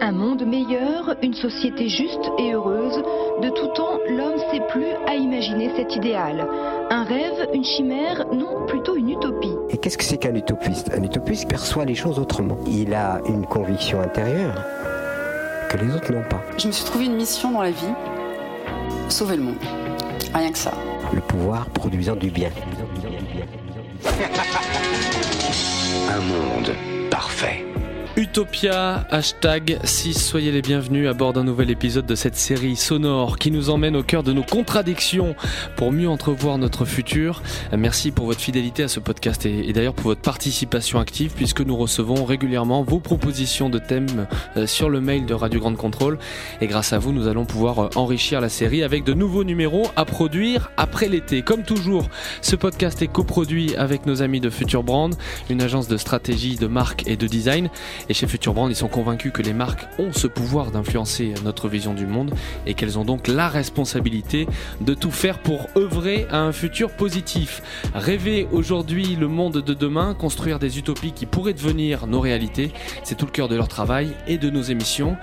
Un monde meilleur, une société juste et heureuse, de tout temps, l'homme sait plus à imaginer cet idéal. Un rêve, une chimère, non, plutôt une utopie. Et qu'est-ce que c'est qu'un utopiste? Un utopiste perçoit les choses autrement. Il a une conviction intérieure que les autres n'ont pas. Je me suis trouvé une mission dans la vie, sauver le monde. Rien que ça. Le pouvoir produisant du bien. Un monde parfait. Utopia, hashtag 6, soyez les bienvenus à bord d'un nouvel épisode de cette série sonore qui nous emmène au cœur de nos contradictions pour mieux entrevoir notre futur. Merci pour votre fidélité à ce podcast et, d'ailleurs pour votre participation active puisque nous recevons régulièrement vos propositions de thèmes euh, sur le mail de Radio Grande Contrôle et grâce à vous nous allons pouvoir euh, enrichir la série avec de nouveaux numéros à produire après l'été. Comme toujours, ce podcast est coproduit avec nos amis de Future Brand, une agence de stratégie, de marque et de design et chez Future Brand, ils sont convaincus que les marques ont ce pouvoir d'influencer notre vision du monde et qu'elles ont donc la responsabilité de tout faire pour œuvrer à un futur positif. Rêver aujourd'hui le monde de demain, construire des utopies qui pourraient devenir nos réalités, c'est tout le cœur de leur travail et de nos émissions.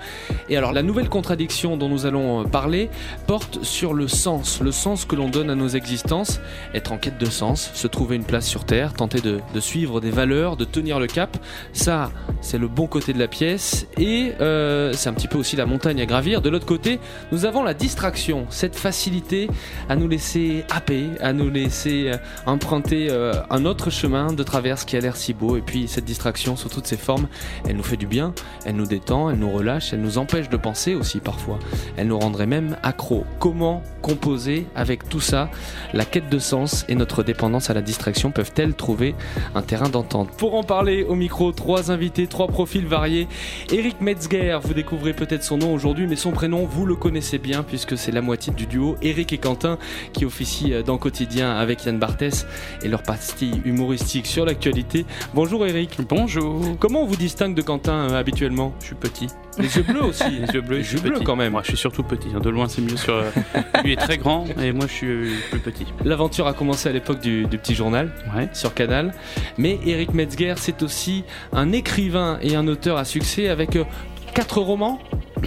Et alors la nouvelle contradiction dont nous allons parler porte sur le sens, le sens que l'on donne à nos existences, être en quête de sens, se trouver une place sur Terre, tenter de, de suivre des valeurs, de tenir le cap. Ça, c'est le bon côté de la pièce et euh, c'est un petit peu aussi la montagne à gravir. De l'autre côté, nous avons la distraction, cette facilité à nous laisser happer, à nous laisser euh, emprunter euh, un autre chemin de traverse qui a l'air si beau. Et puis cette distraction sous toutes ses formes, elle nous fait du bien, elle nous détend, elle nous relâche, elle nous empêche de penser aussi parfois. Elle nous rendrait même accro. Comment composer avec tout ça? La quête de sens et notre dépendance à la distraction peuvent-elles trouver un terrain d'entente? Pour en parler au micro, trois invités, trois profils profils variés. Eric Metzger, vous découvrez peut-être son nom aujourd'hui, mais son prénom, vous le connaissez bien puisque c'est la moitié du duo Eric et Quentin qui officie euh, dans Quotidien avec Yann Barthès et leur pastille humoristique sur l'actualité. Bonjour Eric. Bonjour. Comment on vous distingue de Quentin euh, habituellement? Je suis petit. Les yeux bleus aussi. Les yeux bleus, les yeux bleus quand même. Moi, je suis surtout petit. Hein. De loin, c'est mieux sur. Euh, lui est très grand et moi, je suis plus petit. L'aventure a commencé à l'époque du, du, petit journal ouais. sur Canal. Mais Eric Metzger, c'est aussi un écrivain et un auteur à succès avec euh, quatre romans.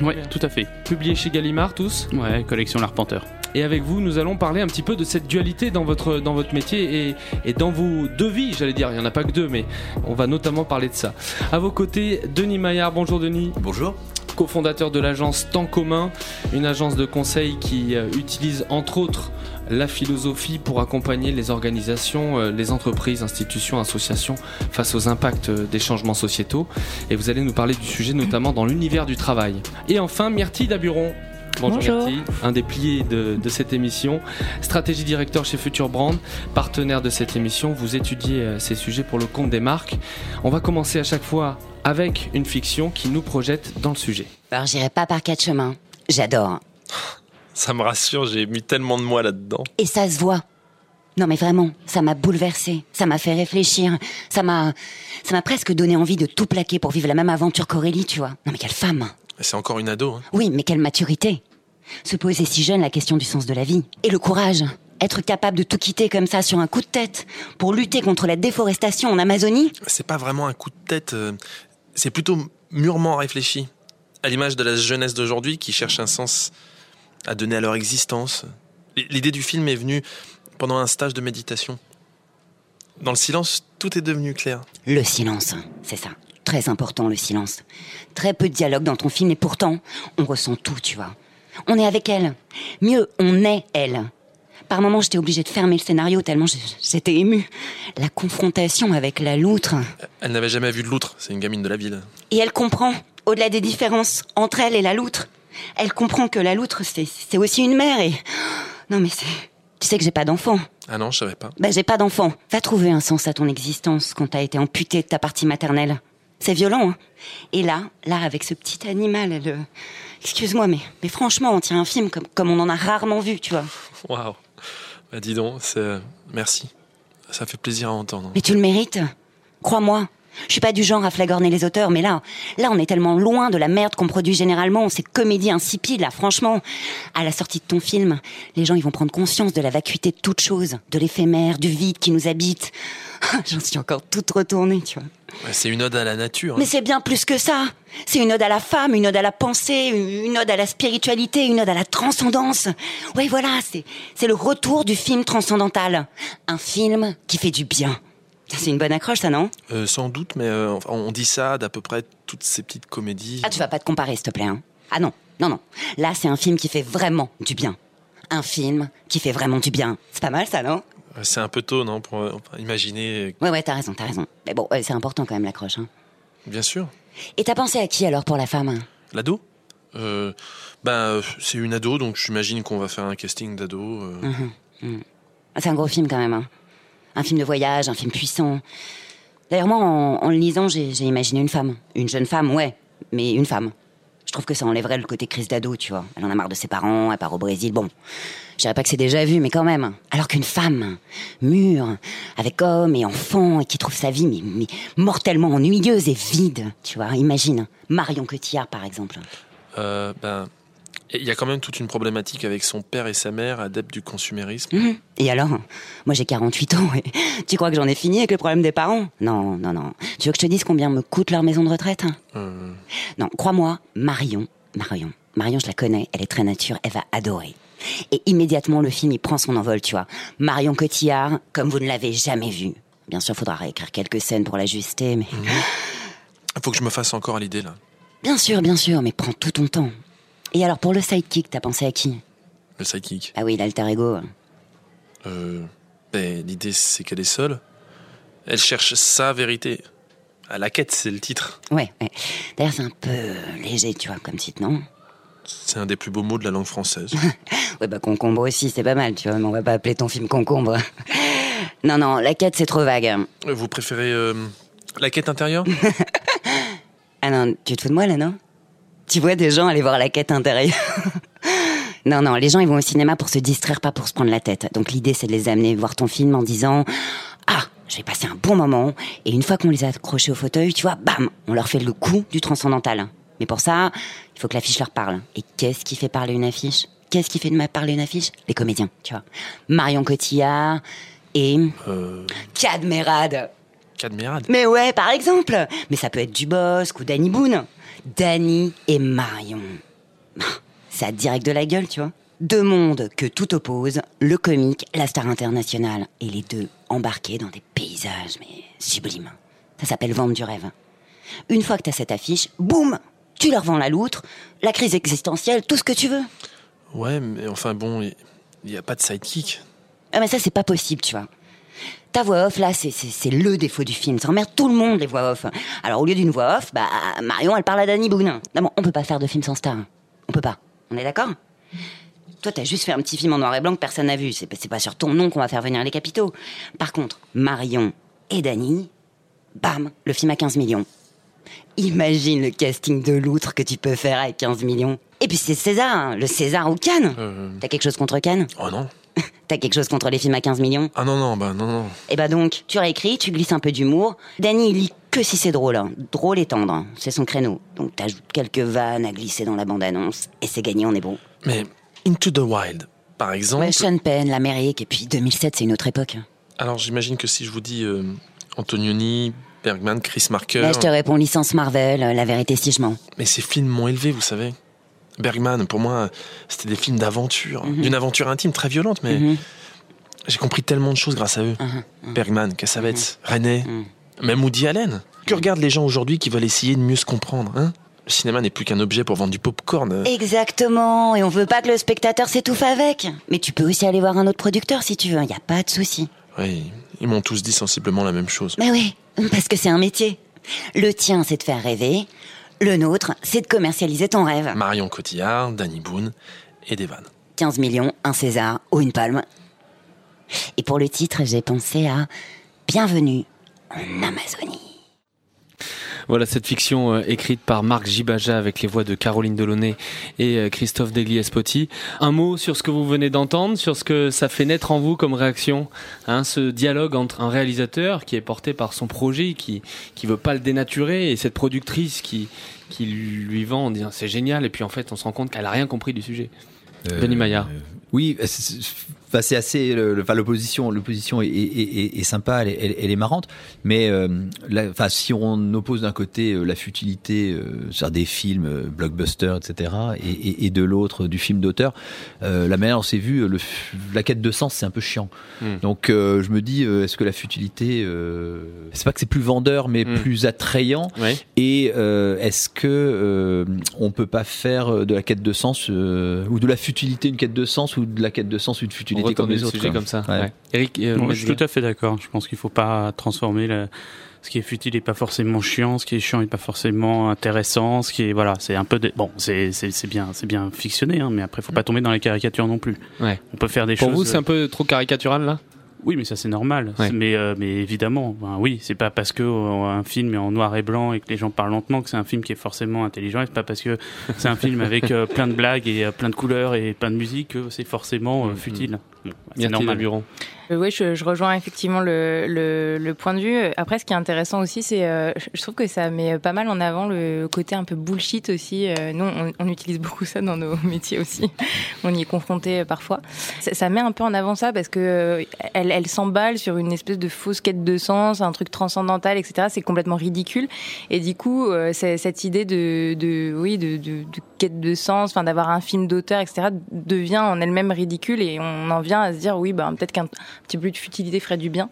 Oui, tout à fait. Publiés chez Gallimard tous. Ouais, collection L'Arpenteur. Et avec vous, nous allons parler un petit peu de cette dualité dans votre, dans votre métier et, et dans vos deux vies, j'allais dire. Il n'y en a pas que deux, mais on va notamment parler de ça. À vos côtés, Denis Maillard. Bonjour Denis. Bonjour cofondateur de l'agence Temps commun, une agence de conseil qui euh, utilise entre autres la philosophie pour accompagner les organisations, euh, les entreprises, institutions, associations face aux impacts euh, des changements sociétaux. Et vous allez nous parler du sujet notamment dans l'univers du travail. Et enfin, Myrtille Daburon. Bonjour, Bonjour. Myrtille, un des piliers de, de, cette émission, stratégie directeur chez Future Brand, partenaire de cette émission. Vous étudiez ces sujets pour le compte des marques. On va commencer à chaque fois avec une fiction qui nous projette dans le sujet. Alors j'irai pas par quatre chemins. J'adore. Ça me rassure, j'ai mis tellement de moi là-dedans. Et ça se voit. Non mais vraiment, ça m'a bouleversé, ça m'a fait réfléchir, ça m'a ça m'a presque donné envie de tout plaquer pour vivre la même aventure qu'Aurélie, tu vois. Non mais quelle femme. C'est encore une ado. Hein. Oui, mais quelle maturité. Se poser si jeune la question du sens de la vie et le courage. Être capable de tout quitter comme ça sur un coup de tête pour lutter contre la déforestation en Amazonie C'est pas vraiment un coup de tête, euh, c'est plutôt mûrement réfléchi, à l'image de la jeunesse d'aujourd'hui qui cherche un sens à donner à leur existence. L'idée du film est venue pendant un stage de méditation. Dans le silence, tout est devenu clair. Le silence, c'est ça. Très important, le silence. Très peu de dialogue dans ton film, et pourtant, on ressent tout, tu vois. On est avec elle. Mieux, on est elle. Par moments, j'étais obligée de fermer le scénario tellement j'étais émue. La confrontation avec la loutre. Elle n'avait jamais vu de loutre, c'est une gamine de la ville. Et elle comprend, au-delà des différences entre elle et la loutre. Elle comprend que la loutre, c'est aussi une mère et... Non mais c'est... Tu sais que j'ai pas d'enfant. Ah non, je savais pas. Ben j'ai pas d'enfant. Va trouver un sens à ton existence quand t'as été amputé de ta partie maternelle. C'est violent, hein Et là, là, avec ce petit animal, elle... Excuse-moi, mais, mais franchement, on tient un film comme, comme on en a rarement vu, tu vois. Waouh bah dis donc, c'est... merci. Ça fait plaisir à entendre. Mais tu le mérites. Crois-moi, Je suis pas du genre à flagorner les auteurs, mais là, là, on est tellement loin de la merde qu'on produit généralement, cette comédie insipide, là, franchement. À la sortie de ton film, les gens, ils vont prendre conscience de la vacuité de toute chose, de l'éphémère, du vide qui nous habite. J'en suis encore toute retournée, tu vois. C'est une ode à la nature. hein. Mais c'est bien plus que ça. C'est une ode à la femme, une ode à la pensée, une ode à la spiritualité, une ode à la transcendance. Ouais, voilà, c'est le retour du film transcendantal. Un film qui fait du bien. C'est une bonne accroche, ça, non? Euh, sans doute, mais euh, on dit ça d'à peu près toutes ces petites comédies. Ah, tu vas pas te comparer, s'il te plaît. Hein. Ah non, non, non. Là, c'est un film qui fait vraiment du bien. Un film qui fait vraiment du bien. C'est pas mal, ça, non? Euh, C'est un peu tôt, non, pour euh, imaginer. Ouais, ouais, t'as raison, t'as raison. Mais bon, c'est important quand même, l'accroche. Hein. Bien sûr. Et t'as pensé à qui, alors, pour la femme? L'ado? Ben, c'est une ado, donc j'imagine qu'on va faire un casting d'ado. euh. Ah, C'est un gros film quand même. hein. Un film de voyage, un film puissant. D'ailleurs, moi, en, le lisant, j'ai imaginé une femme. Une jeune femme, ouais, mais une femme. Je trouve que ça enlèverait le côté crise d'ado, tu vois. Elle en a marre de ses parents, elle part au Brésil. Bon, je dirais pas que c'est déjà vu, mais quand même. Alors qu'une femme, mûre, avec homme et enfant, et qui trouve sa vie mais mortellement ennuyeuse et vide, tu vois. Imagine, Marion Cotillard, par exemple. Euh, ben, il y a quand même toute une problématique avec son père et sa mère, adeptes du consumérisme. Mhm. Et alors? Moi j'ai 48 ans et tu crois que j'en ai fini avec le problème des parents? Non, non, non. Tu veux que je te dise combien me coûte leur maison de retraite? Euh, Non, crois-moi, Marion, Marion, Marion je la connais, elle est très nature, elle va adorer. Et immédiatement le film il prend son envol, tu vois. Marion Cotillard, comme vous ne l'avez jamais vu. Bien sûr, faudra réécrire quelques scènes pour l'ajuster, mais... Il faut que je me fasse encore à l'idée, là. Bien sûr, bien sûr, mais prends tout ton temps. Et alors pour le sidekick, t'as pensé à qui? Le sidekick. Ah oui, l'alter ego. Euh, ben, L'idée, c'est qu'elle est seule. Elle cherche sa vérité. À la quête, c'est le titre. Ouais, ouais. D'ailleurs c'est un peu léger, tu vois, comme titre, non? C'est un des plus beaux mots de la langue française. Ouais, bah concombre aussi, c'est pas mal, tu vois, mais on va pas appeler ton film concombre. non, non, la quête, c'est trop vague. Vous préférez euh, la quête intérieure? Ah non, tu te fous de moi là, non? Tu vois des gens aller voir la quête intérieure Non, non, les gens, ils vont au cinéma pour se distraire, pas pour se prendre la tête. Donc l'idée, c'est de les amener voir ton film en disant Ah, je vais passer un bon moment. Et une fois qu'on les a accrochés au fauteuil, tu vois, bam, on leur fait le coup du transcendantal. Mais pour ça, il faut que l'affiche leur parle. Et qu'est-ce qui fait parler une affiche? Qu'est-ce qui fait de ma parler une affiche? Les comédiens, tu vois. Marion Cotillard et euh, Cadmerade. Cadmerade. Mais ouais, par exemple. Mais ça peut être Dubosc ou Danny Boone. Danny et Marion. Ça direct de la gueule, tu vois. Deux mondes que tout oppose, le comique, la star internationale, et les deux embarqués dans des paysages, mais sublimes. Ça s'appelle vendre du rêve. Une fois que t'as cette affiche, boum, tu leur vends la loutre, la crise existentielle, tout ce que tu veux. Ouais, mais enfin bon, il n'y a pas de sidekick. Ah mais ça c'est pas possible, tu vois. Ta voix off là, c'est- le défaut du film. Ça emmerde tout le monde les voix off. Alors au lieu d'une voix off, bah Marion elle parle à Danny Boone. Non bon, on peut pas faire de film sans star. On peut pas. On est d'accord? Toi t'as juste fait un petit film en noir et blanc que personne n'a vu. C'est pas- c'est pas sur ton nom qu'on va faire venir les capitaux. Par contre, Marion et Danny, bam, le film à 15 millions. Imagine le casting de loutre que tu peux faire avec 15 millions. Et puis c'est César, hein, le César ou Cannes. Euh, T'as quelque chose contre Cannes? Oh non. T'as quelque chose contre les films à 15 millions? Ah non, non, bah non, non. Et bah donc, tu réécris, tu glisses un peu d'humour. Danny, il lit que si c'est drôle. hein. Drôle et tendre, hein. c'est son créneau. Donc t'ajoutes quelques vannes à glisser dans la bande-annonce, et c'est gagné, on est bon. Mais Into the Wild, par exemple. Ouais, Sean Penn, l'Amérique, et puis 2007, c'est une autre époque. Alors j'imagine que si je vous dis euh, Antonioni, Bergman, Chris Marker. Là, je te réponds licence Marvel, euh, la vérité si je mens. Mais ces films m'ont élevé, vous savez. Bergman, pour moi, c'était des films d'aventure, d'une aventure intime très violente, mais Mhm. j'ai compris tellement de choses grâce à eux. Bergman, Cassavetes, René, même Woody Allen. Que regardent les gens aujourd'hui qui veulent essayer de mieux se comprendre hein? Le cinéma n'est plus qu'un objet pour vendre du popcorn. Exactement, et on veut pas que le spectateur s'étouffe avec. Mais tu peux aussi aller voir un autre producteur si tu veux, y a pas de souci. Oui, ils m'ont tous dit sensiblement la même chose. Mais oui, parce que c'est un métier. Le tien, c'est de faire rêver. Le nôtre, c'est de commercialiser ton rêve. Marion Cotillard, Danny Boone et Devan. 15 millions, un César ou une palme. Et pour le titre, j'ai pensé à Bienvenue en Amazonie. Voilà cette fiction euh, écrite par Marc Gibaja avec les voix de Caroline Delaunay et euh, Christophe Degli-Espoti. Un mot sur ce que vous venez d'entendre, sur ce que ça fait naître en vous comme réaction, hein, ce dialogue entre un réalisateur qui est porté par son projet, qui qui veut pas le dénaturer, et cette productrice qui qui lui vend en disant c'est génial, et puis en fait on se rend compte qu'elle a rien compris du sujet. Denis Maillard. Euh, oui, enfin, c'est assez. le- Enfin, l'opposition, l'opposition est, est- est- est sympa, elle, est- elle- elle est marrante. Mais euh, la- enfin, si on oppose d'un côté euh, la futilité euh, sur des films euh, blockbusters, etc., et, et- et de l'autre du film d'auteur, la manière dont c'est vu, le, la quête de sens, c'est un peu chiant. Hmm. Donc, je me dis, est-ce que la futilité, c'est pas que c'est plus vendeur, mais Hmm. plus attrayant? Et est-ce que on peut pas faire de la quête de sens ou de la futilité une quête de sens ou de la quête de sens une On comme les le autres comme ça. Ouais. ouais. Eric, euh, je suis tout à fait d'accord. Je pense qu'il faut pas transformer le- ce qui est futile n'est pas forcément chiant, ce qui est chiant n'est pas forcément intéressant, ce qui est voilà, c'est un peu de- bon, c'est c'est c'est bien, c'est bien fictionné, hein, mais après faut pas tomber dans les caricatures non plus. Ouais. On peut faire des Pour choses. vous, c'est un peu trop caricatural là? Oui, mais ça c'est normal. Ouais. Mais euh, mais évidemment, ben, oui, c'est pas parce que euh, un film est en noir et blanc et que les gens parlent lentement que c'est un film qui est forcément intelligent. Et c'est pas parce que c'est un film avec euh, plein de blagues et euh, plein de couleurs et plein de musique que c'est forcément euh, futile. Bon, c'est normal. Euh, oui, je, je rejoins effectivement le, le, le point de vue. Après, ce qui est intéressant aussi, c'est, euh, je- trouve que ça met pas mal en avant le côté un peu bullshit aussi. Euh, nous, on, on utilise beaucoup ça dans nos métiers aussi. on y est confronté parfois. Ça, ça met un peu en avant ça parce que euh, elle, elle s'emballe sur une espèce de fausse quête de sens, un truc transcendantal, etc. C'est complètement ridicule. Et du coup, euh, c'est- cette idée de, de oui, de, de, de quête de sens, enfin d'avoir un film d'auteur, etc. devient en elle-même ridicule et on en vient à se dire oui, bah peut-être qu'un petit peu de futilité ferait du bien.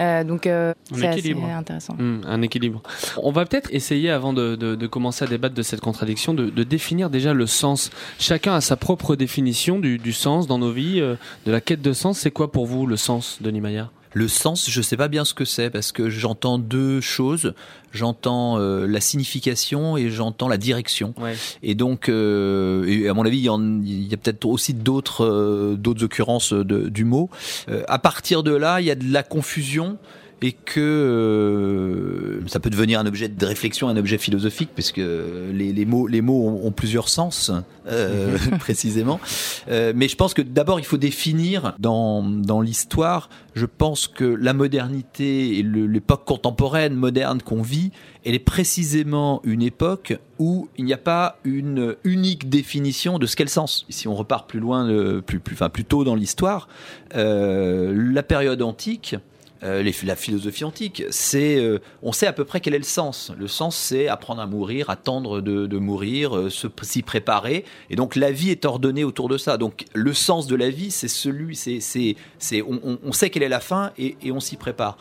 Euh, donc euh, Un c'est assez intéressant. Hmm, un équilibre. On va peut-être essayer, avant de, de- de commencer à débattre de cette contradiction, de, de définir déjà le sens. Chacun a sa propre définition du, du sens dans nos vies, euh, de la quête de sens. C'est quoi pour vous le sens, Denis Maillard? Le sens, je sais pas bien ce que c'est parce que j'entends deux choses. J'entends euh, la signification et j'entends la direction. Ouais. Et donc, euh, et à mon avis, il y, en- il y a peut-être aussi d'autres euh, d'autres occurrences de- du mot. Euh, à partir de là, il y a de la confusion et que euh, ça peut devenir un objet de réflexion, un objet philosophique, parce que les, les mots, les mots ont, ont plusieurs sens, euh, précisément. Euh, mais je pense que d'abord, il faut définir dans, dans l'histoire, je pense que la modernité et l'époque contemporaine, moderne qu'on vit, elle est précisément une époque où il n'y a pas une unique définition de ce qu'est le sens. Si on repart plus loin, euh, plus, plus, enfin, plus tôt dans l'histoire, euh, la période antique, euh, la philosophie antique, c'est, euh, on sait à peu près quel est le sens. Le sens, c'est apprendre à mourir, attendre de, mourir, euh, s'y préparer. Et donc la vie est ordonnée autour de ça. Donc le sens de la vie, c'est celui, c'est, c'est, on, sait quelle est la fin et, on s'y prépare.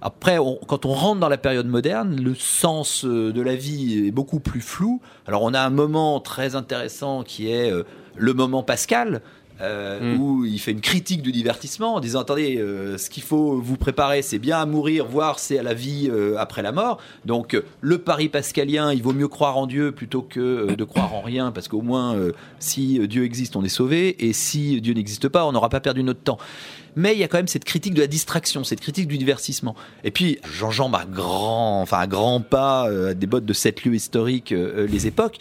Après, quand on rentre dans la période moderne, le sens de la vie est beaucoup plus flou. Alors on a un moment très intéressant qui est le moment Pascal. Euh, Mm. où il fait une critique du divertissement en disant attendez euh, ce qu'il faut vous préparer c'est bien à mourir voire c'est à la vie euh, après la mort donc le pari pascalien il vaut mieux croire en Dieu plutôt que de croire en rien parce qu'au moins si Dieu existe on est sauvé et si Dieu n'existe pas on n'aura pas perdu notre temps mais il y a quand même cette critique de la distraction, cette critique du divertissement. Et puis, j'enjambe à grand, enfin à grands pas euh, à des bottes de sept lieux historiques euh, euh, les époques.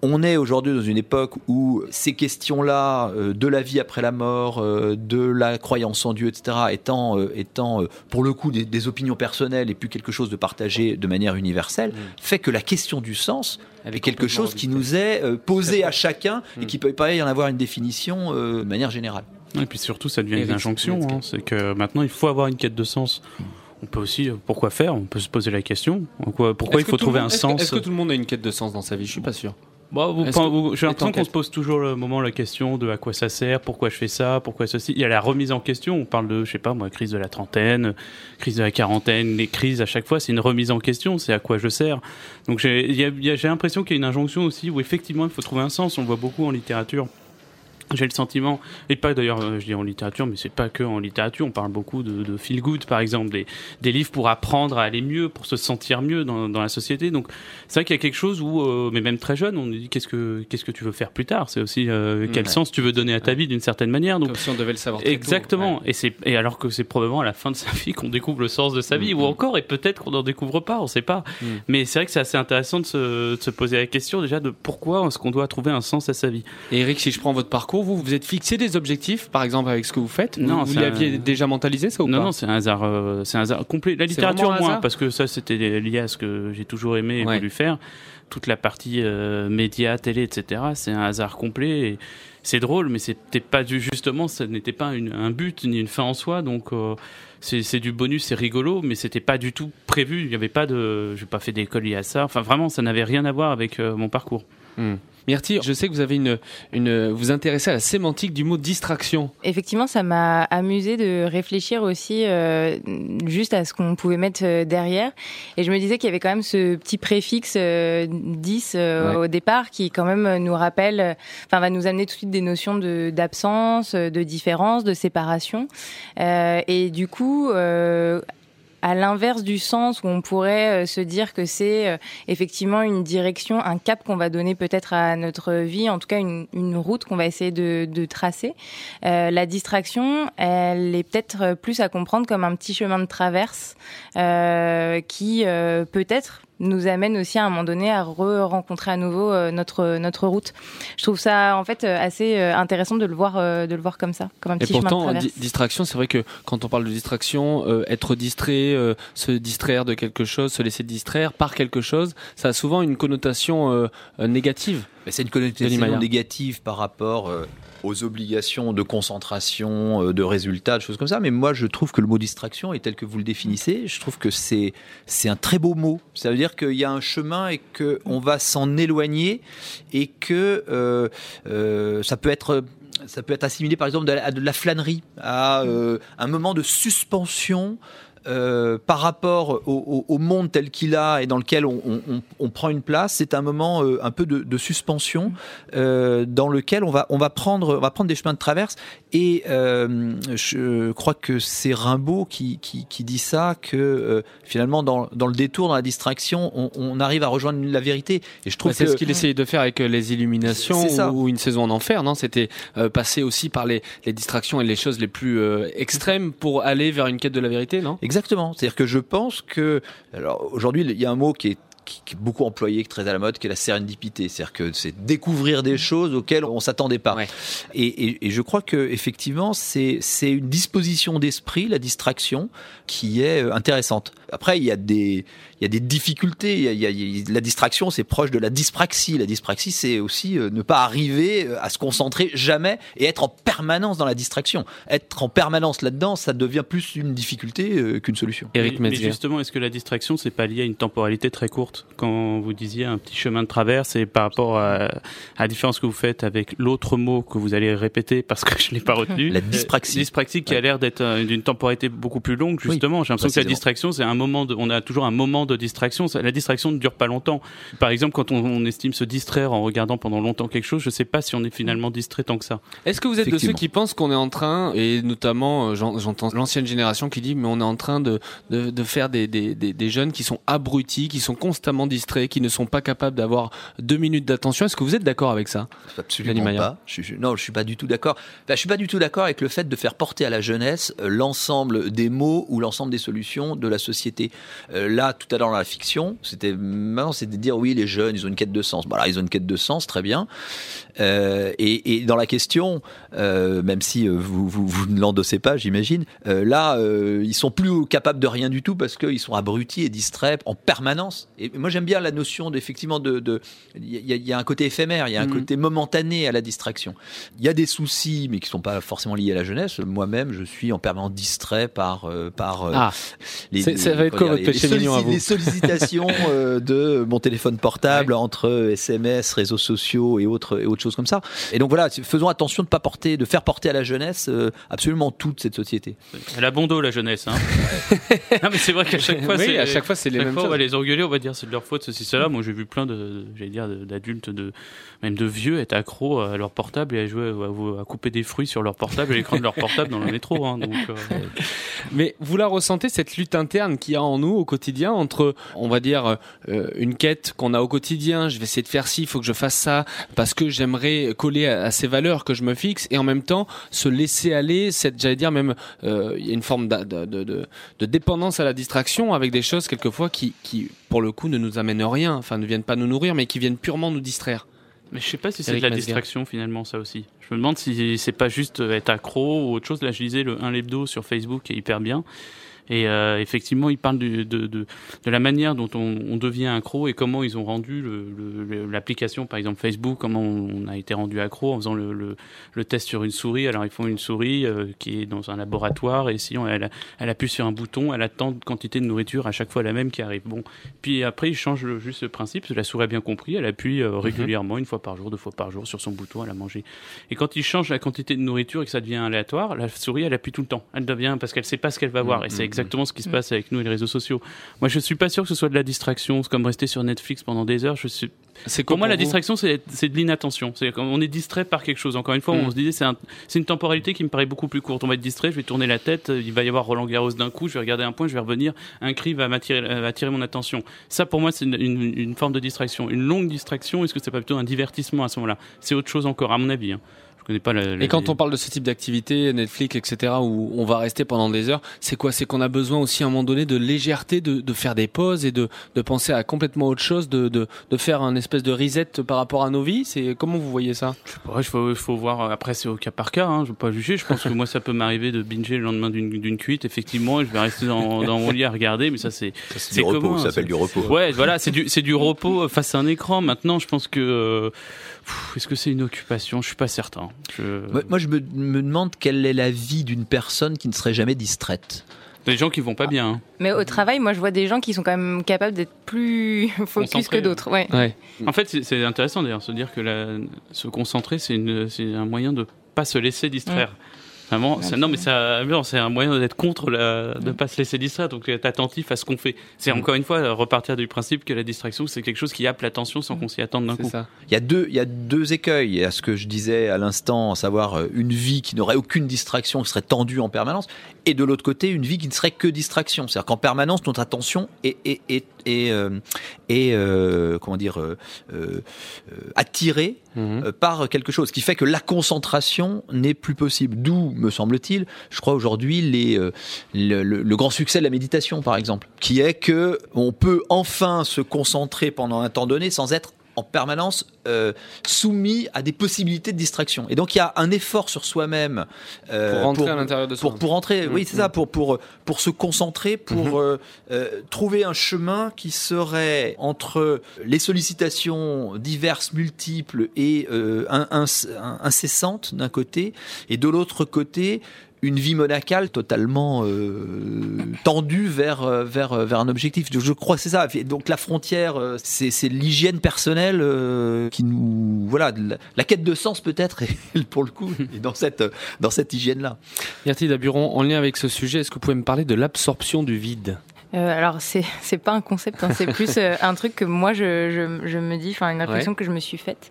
On est aujourd'hui dans une époque où ces questions-là, euh, de la vie après la mort, euh, de la croyance en Dieu, etc., étant, euh, étant euh, pour le coup des, des opinions personnelles et plus quelque chose de partagé de manière universelle, fait que la question du sens Elle est quelque chose qui nous est euh, posé à chacun et Mm. qui peut pas y en avoir une définition euh, de manière générale. Et puis surtout, ça devient une injonction. Hein. C'est que maintenant, il faut avoir une quête de sens. On peut aussi, pourquoi faire? On peut se poser la question. Pourquoi, pourquoi il faut trouver monde- un sens? Est-ce que tout le monde a une quête de sens dans sa vie? Je suis pas sûr. Bah, vous- que- vous- J'ai l'impression qu'on se pose toujours le moment la question de à quoi ça sert, pourquoi je fais ça, pourquoi ceci. Il y a la remise en question. On parle de, je sais pas moi, crise de la trentaine, crise de la quarantaine, les crises à chaque fois, c'est une remise en question. C'est à quoi je sers. Donc j'ai il y a- il y a- j'ai l'impression qu'il y a une injonction aussi où effectivement il faut trouver un sens. On le voit beaucoup en littérature. j'ai le sentiment, et pas d'ailleurs, euh, je dis en littérature, mais c'est pas que en littérature, on parle beaucoup de, de feel good, par exemple, des, des livres pour apprendre à aller mieux, pour se sentir mieux dans, dans la société. Donc, c'est vrai qu'il y a quelque chose où, euh, mais même très jeune, on nous dit qu'est-ce que, qu'est-ce que tu veux faire plus tard? C'est aussi, euh, quel Ouais. sens tu veux donner à ta vie d'une certaine manière. Donc, Comme si on devait le savoir. très tôt. Exactement. Et c'est et alors que c'est probablement à la fin de sa vie qu'on découvre le sens de sa vie, ou encore et peut-être qu'on n'en découvre pas, on sait pas. Mm. Mais c'est vrai que c'est assez intéressant de se, de se poser la question déjà de pourquoi est-ce qu'on doit trouver un sens à sa vie? Et Eric, si je prends votre parcours, vous vous êtes fixé des objectifs, par exemple avec ce que vous faites? Non, vous, l'aviez un- déjà mentalisé ça ou non, pas? non, c'est un hasard, euh, c'est un hasard complet. La littérature moins, parce que ça c'était lié à ce que j'ai toujours aimé et Ouais. voulu faire. Toute la partie euh, médias, télé, etc. C'est un hasard complet. Et c'est drôle, mais c'était pas du justement, ça n'était pas une- un but ni une fin en soi. Donc euh, c'est du bonus, c'est rigolo, mais c'était pas du tout prévu. Il y avait pas de, j'ai pas fait d'école liée à ça. Enfin vraiment, ça n'avait rien à voir avec euh, mon parcours. Hmm. Myrtille, je sais que vous avez une, une, vous intéressez à la sémantique du mot distraction. Effectivement, ça m'a amusé de réfléchir aussi euh, juste à ce qu'on pouvait mettre euh, derrière. Et je me disais qu'il y avait quand même ce petit préfixe euh, 10 euh, Ouais. au départ qui quand même nous rappelle, enfin va nous amener tout de suite des notions de d'absence, de différence, de séparation. Et du coup, à l'inverse du sens où on pourrait euh, se dire que c'est euh, effectivement une direction, un cap qu'on va donner peut-être à notre vie, en tout cas une, une route qu'on va essayer de, de tracer. Euh, la distraction, elle est peut-être plus à comprendre comme un petit chemin de traverse euh, qui euh, peut-être nous amène aussi à un moment donné à re-rencontrer à nouveau euh, notre notre route. Je trouve ça en fait euh, assez euh, intéressant de le voir euh, de le voir comme ça, comme un Et petit chemin de pourtant, distraction, c'est vrai que quand on parle de distraction, euh, être distrait, euh, se distraire de quelque chose, se laisser distraire par quelque chose, ça a souvent une connotation euh, euh, négative. C'est une connotation négative par rapport euh, aux obligations de concentration, euh, de résultats, de choses comme ça. Mais moi, je trouve que le mot distraction est tel que vous le définissez. Je trouve que c'est c'est un très beau mot. Ça veut dire qu'il y a un chemin et que on va s'en éloigner et que euh, ça peut être ça peut être assimilé par exemple à de la flânerie, à euh, un moment de suspension euh, par rapport au, au- au monde tel qu'il a et dans lequel on, on- on- on prend une place, c'est un moment euh, un peu de, de suspension euh, dans lequel on va, on, va prendre, on va prendre des chemins de traverse. Et je crois que c'est Rimbaud qui, qui, qui dit ça, que finalement dans, dans le détour, dans la distraction, on, on arrive à rejoindre la vérité. Et je trouve Bah, c'est ce qu'il essayait de faire avec les illuminations ou une saison en enfer, non? C'était passer aussi par les, les distractions et les choses les plus extrêmes pour aller vers une quête de la vérité, non? Exactement. C'est-à-dire que je pense que, alors aujourd'hui, il y a un mot qui est qui est beaucoup employé, qui est très à la mode, qui est la sérendipité. C'est-à-dire que c'est découvrir des choses auxquelles on s'attendait pas. Ouais. Et, et- et je crois que effectivement, c'est c'est une disposition d'esprit, la distraction, qui est euh, intéressante. Après, il y a des il y a des difficultés. Il y a, il y a- il y a- la distraction, c'est proche de la dyspraxie. La dyspraxie, c'est aussi euh, ne pas arriver euh, à se concentrer jamais et être en permanence dans la distraction. Être en permanence là-dedans, ça devient plus une difficulté euh, qu'une solution. Eric mais, mais justement, est-ce que la distraction, c'est pas lié à une temporalité très courte? Quand vous disiez un petit chemin de traverse, et par rapport à, à la différence que vous faites avec l'autre mot que vous allez répéter parce que je l'ai pas retenu, La dyspraxie. Euh, dyspraxie qui a l'air d'être d'une temporalité beaucoup plus longue, justement. J'ai l'impression que la précisément. distraction, c'est un moment de, on a toujours un moment de distraction. La distraction ne dure pas longtemps. Par exemple, quand on, on estime se distraire en regardant pendant longtemps quelque chose, je sais pas si on est finalement distrait tant que ça. Est-ce que vous êtes de ceux qui pensent qu'on est en train, et notamment euh, j'en- j'entends l'ancienne génération qui dit, mais on est en train de, de, de faire des, des, des, des jeunes qui sont abrutis, qui sont constamment distraits, qui ne sont pas capables d'avoir deux minutes d'attention. Est-ce que vous êtes d'accord avec ça? Absolument pas. Je, je- non, je suis pas du tout d'accord. Enfin, je suis pas du tout d'accord avec le fait de faire porter à la jeunesse l'ensemble des mots ou l'ensemble des solutions de la société. Euh, là, tout à l'heure dans la fiction, c'était maintenant, c'est de dire oui, les jeunes, ils ont une quête de sens. Voilà, ils ont une quête de sens, très bien. Euh, et, et dans la question, euh, même si vous, vous, vous ne l'endossez pas, j'imagine, là, ils sont plus capables de rien du tout parce qu'ils sont abrutis et distraits en permanence. Et moi, j'aime bien la notion d'effectivement de, il y, a- il y a un côté éphémère, il y a un Mhm. côté momentané à la distraction. Il y a des soucis, mais qui sont pas forcément liés à la jeunesse. Moi-même, je suis en permanence distrait par, par Ah, les, les- va être quoi votre péché les, mignon à sollici- vous les sollicitations euh, de mon téléphone portable entre SMS, réseaux sociaux et autres et autres choses comme ça. Et donc voilà, faisons attention de pas porter, de faire porter à la jeunesse euh, absolument toute cette société. Elle a bon dos, la jeunesse. Hein. non, mais c'est vrai qu'à chaque fois, Oui, à chaque fois, c'est les mêmes fois, on va les engueuler, on va dire c'est de leur faute, ceci, cela. Moi, j'ai vu plein de, j'allais dire, d'adultes, de, même de vieux être accros à leur portable et à jouer, à, à couper des fruits sur leur portable, à l'écran de leur portable dans le métro. Hein, donc, euh, Mais vous la ressentez cette lutte interne qu'il y a en nous au quotidien entre, on va dire, euh, une quête qu'on a au quotidien. Je vais essayer de faire ci, il faut que je fasse ça parce que j'aimerais coller à, à ces valeurs que je me fixe et en même temps se laisser aller. Cette, j'allais dire même, euh, il y a une forme de, de, de, de dépendance à la distraction avec des choses quelquefois qui, qui, pour le coup, ne nous amènent rien, enfin ne viennent pas nous nourrir, mais qui viennent purement nous distraire. Mais je sais pas si c'est de la distraction finalement ça aussi. Je me demande si c'est pas juste être accro ou autre chose. Là je lisais le 1 l'hebdo sur Facebook qui est hyper bien. Et euh, effectivement, ils parlent du- de, de, de la manière dont on, on devient accro et comment ils ont rendu l'application, par exemple Facebook, comment on a été rendu accro en faisant le, le, le test sur une souris. Alors ils font une souris euh, qui est dans un laboratoire et si on, elle, elle appuie sur un bouton, elle attend de quantité de nourriture à chaque fois la même qui arrive. Bon, puis après ils changent le- juste le principe. La souris a bien compris, elle appuie euh, régulièrement, une fois par jour, deux fois par jour sur son bouton, elle a mangé. Et quand ils changent la quantité de nourriture et que ça devient aléatoire, la souris elle appuie tout le temps. Elle devient parce qu'elle sait pas ce qu'elle va voir et c'est exactement ce qui se passe avec nous et les réseaux sociaux. Moi je suis pas sûr que ce soit de la distraction, c'est comme rester sur Netflix pendant des heures. Je suis C'est pour moi, la distraction, c'est de l'inattention. C'est on est distrait par quelque chose. Encore une fois, Mm. on se disait, c'est un- c'est une temporalité qui me paraît beaucoup plus courte. On va être distrait, je vais tourner la tête, il va y avoir Roland Garros d'un coup, je vais regarder un point, je vais revenir, un cri va m'attirer, attirer mon attention. Ça, pour moi, c'est une, une- une forme de distraction. Une longue distraction, est-ce que c'est pas plutôt un divertissement à ce moment-là? C'est autre chose encore, à mon avis. Hein. Je connais pas la. la- Et quand on parle de ce type d'activité, Netflix, etc., où on va rester pendant des heures, c'est quoi? C'est qu'on a besoin aussi à un moment donné de légèreté, de, de faire des pauses et de, de penser à complètement autre chose, de, de, de faire un espèce de reset par rapport à nos vies? C'est comment vous voyez ça? Ouais, il faut, il faut voir. Après, c'est au cas par cas. Hein, je veux pas juger. Je pense que moi, ça peut m'arriver de binger le lendemain d'une d'une cuite. Effectivement, et je vais rester dans, dans mon lit à regarder. Mais ça, c'est c'est du repos, commun, ça s'appelle du repos. Ouais, voilà, c'est du c'est du repos face à un écran. Maintenant, je pense que euh, est-ce que c'est une occupation? Je suis pas certain. Je... Moi, moi, je me, me demande quelle est la vie d'une personne qui ne serait jamais distraite. Des gens qui vont pas bien. hein. Mais au travail, moi, je vois des gens qui sont quand même capables d'être plus focus que d'autres. Ouais. En fait, c'est- intéressant d'ailleurs se dire que la- se concentrer, c'est un moyen de pas se laisser distraire. Vraiment, non, mais ça, c'est un moyen d'être contre la, de pas se laisser distraire, donc être attentif à ce qu'on fait. C'est encore une fois repartir du principe que la distraction, c'est quelque chose qui happe l'attention sans qu'on s'y attende d'un coup. Il y a deux, il y a deux écueils à ce que je disais à l'instant, à savoir euh, une vie qui n'aurait aucune distraction, qui serait tendue en permanence, et de l'autre côté une vie qui ne serait que distraction. C'est-à-dire qu'en permanence notre attention est, est, est, est, euh, est, euh, comment dire euh, attirée euh, par quelque chose, ce qui fait que la concentration n'est plus possible. D'où, me semble-t-il, je crois aujourd'hui les, le, le- le grand succès de la méditation, par exemple, qui est que on peut enfin se concentrer pendant un temps donné sans être en permanence euh, soumis à des possibilités de distraction. Et donc il y a un effort sur soi-même euh, Pour rentrer à l'intérieur de soi. Pour, pour rentrer, oui, c'est ça, pour pour pour se concentrer, pour euh, euh, trouver un chemin qui serait entre les sollicitations diverses, multiples et in- in- in- incessantes d'un côté, et de l'autre côté une vie monacale totalement euh, tendue vers, euh, vers, euh, vers un objectif. Je, crois que c'est ça. Donc la frontière, c'est l'hygiène personnelle qui nous... Voilà, la, quête de sens peut-être, et pour le coup, est dans cette, dans cette hygiène-là. Gertrude Daburon, en lien avec ce sujet, est-ce que vous pouvez me parler de l'absorption du vide? Euh, alors c'est c'est pas un concept, hein, c'est plus euh, un truc que moi je, je, je me dis, enfin une réflexion Ouais. que je me suis faite.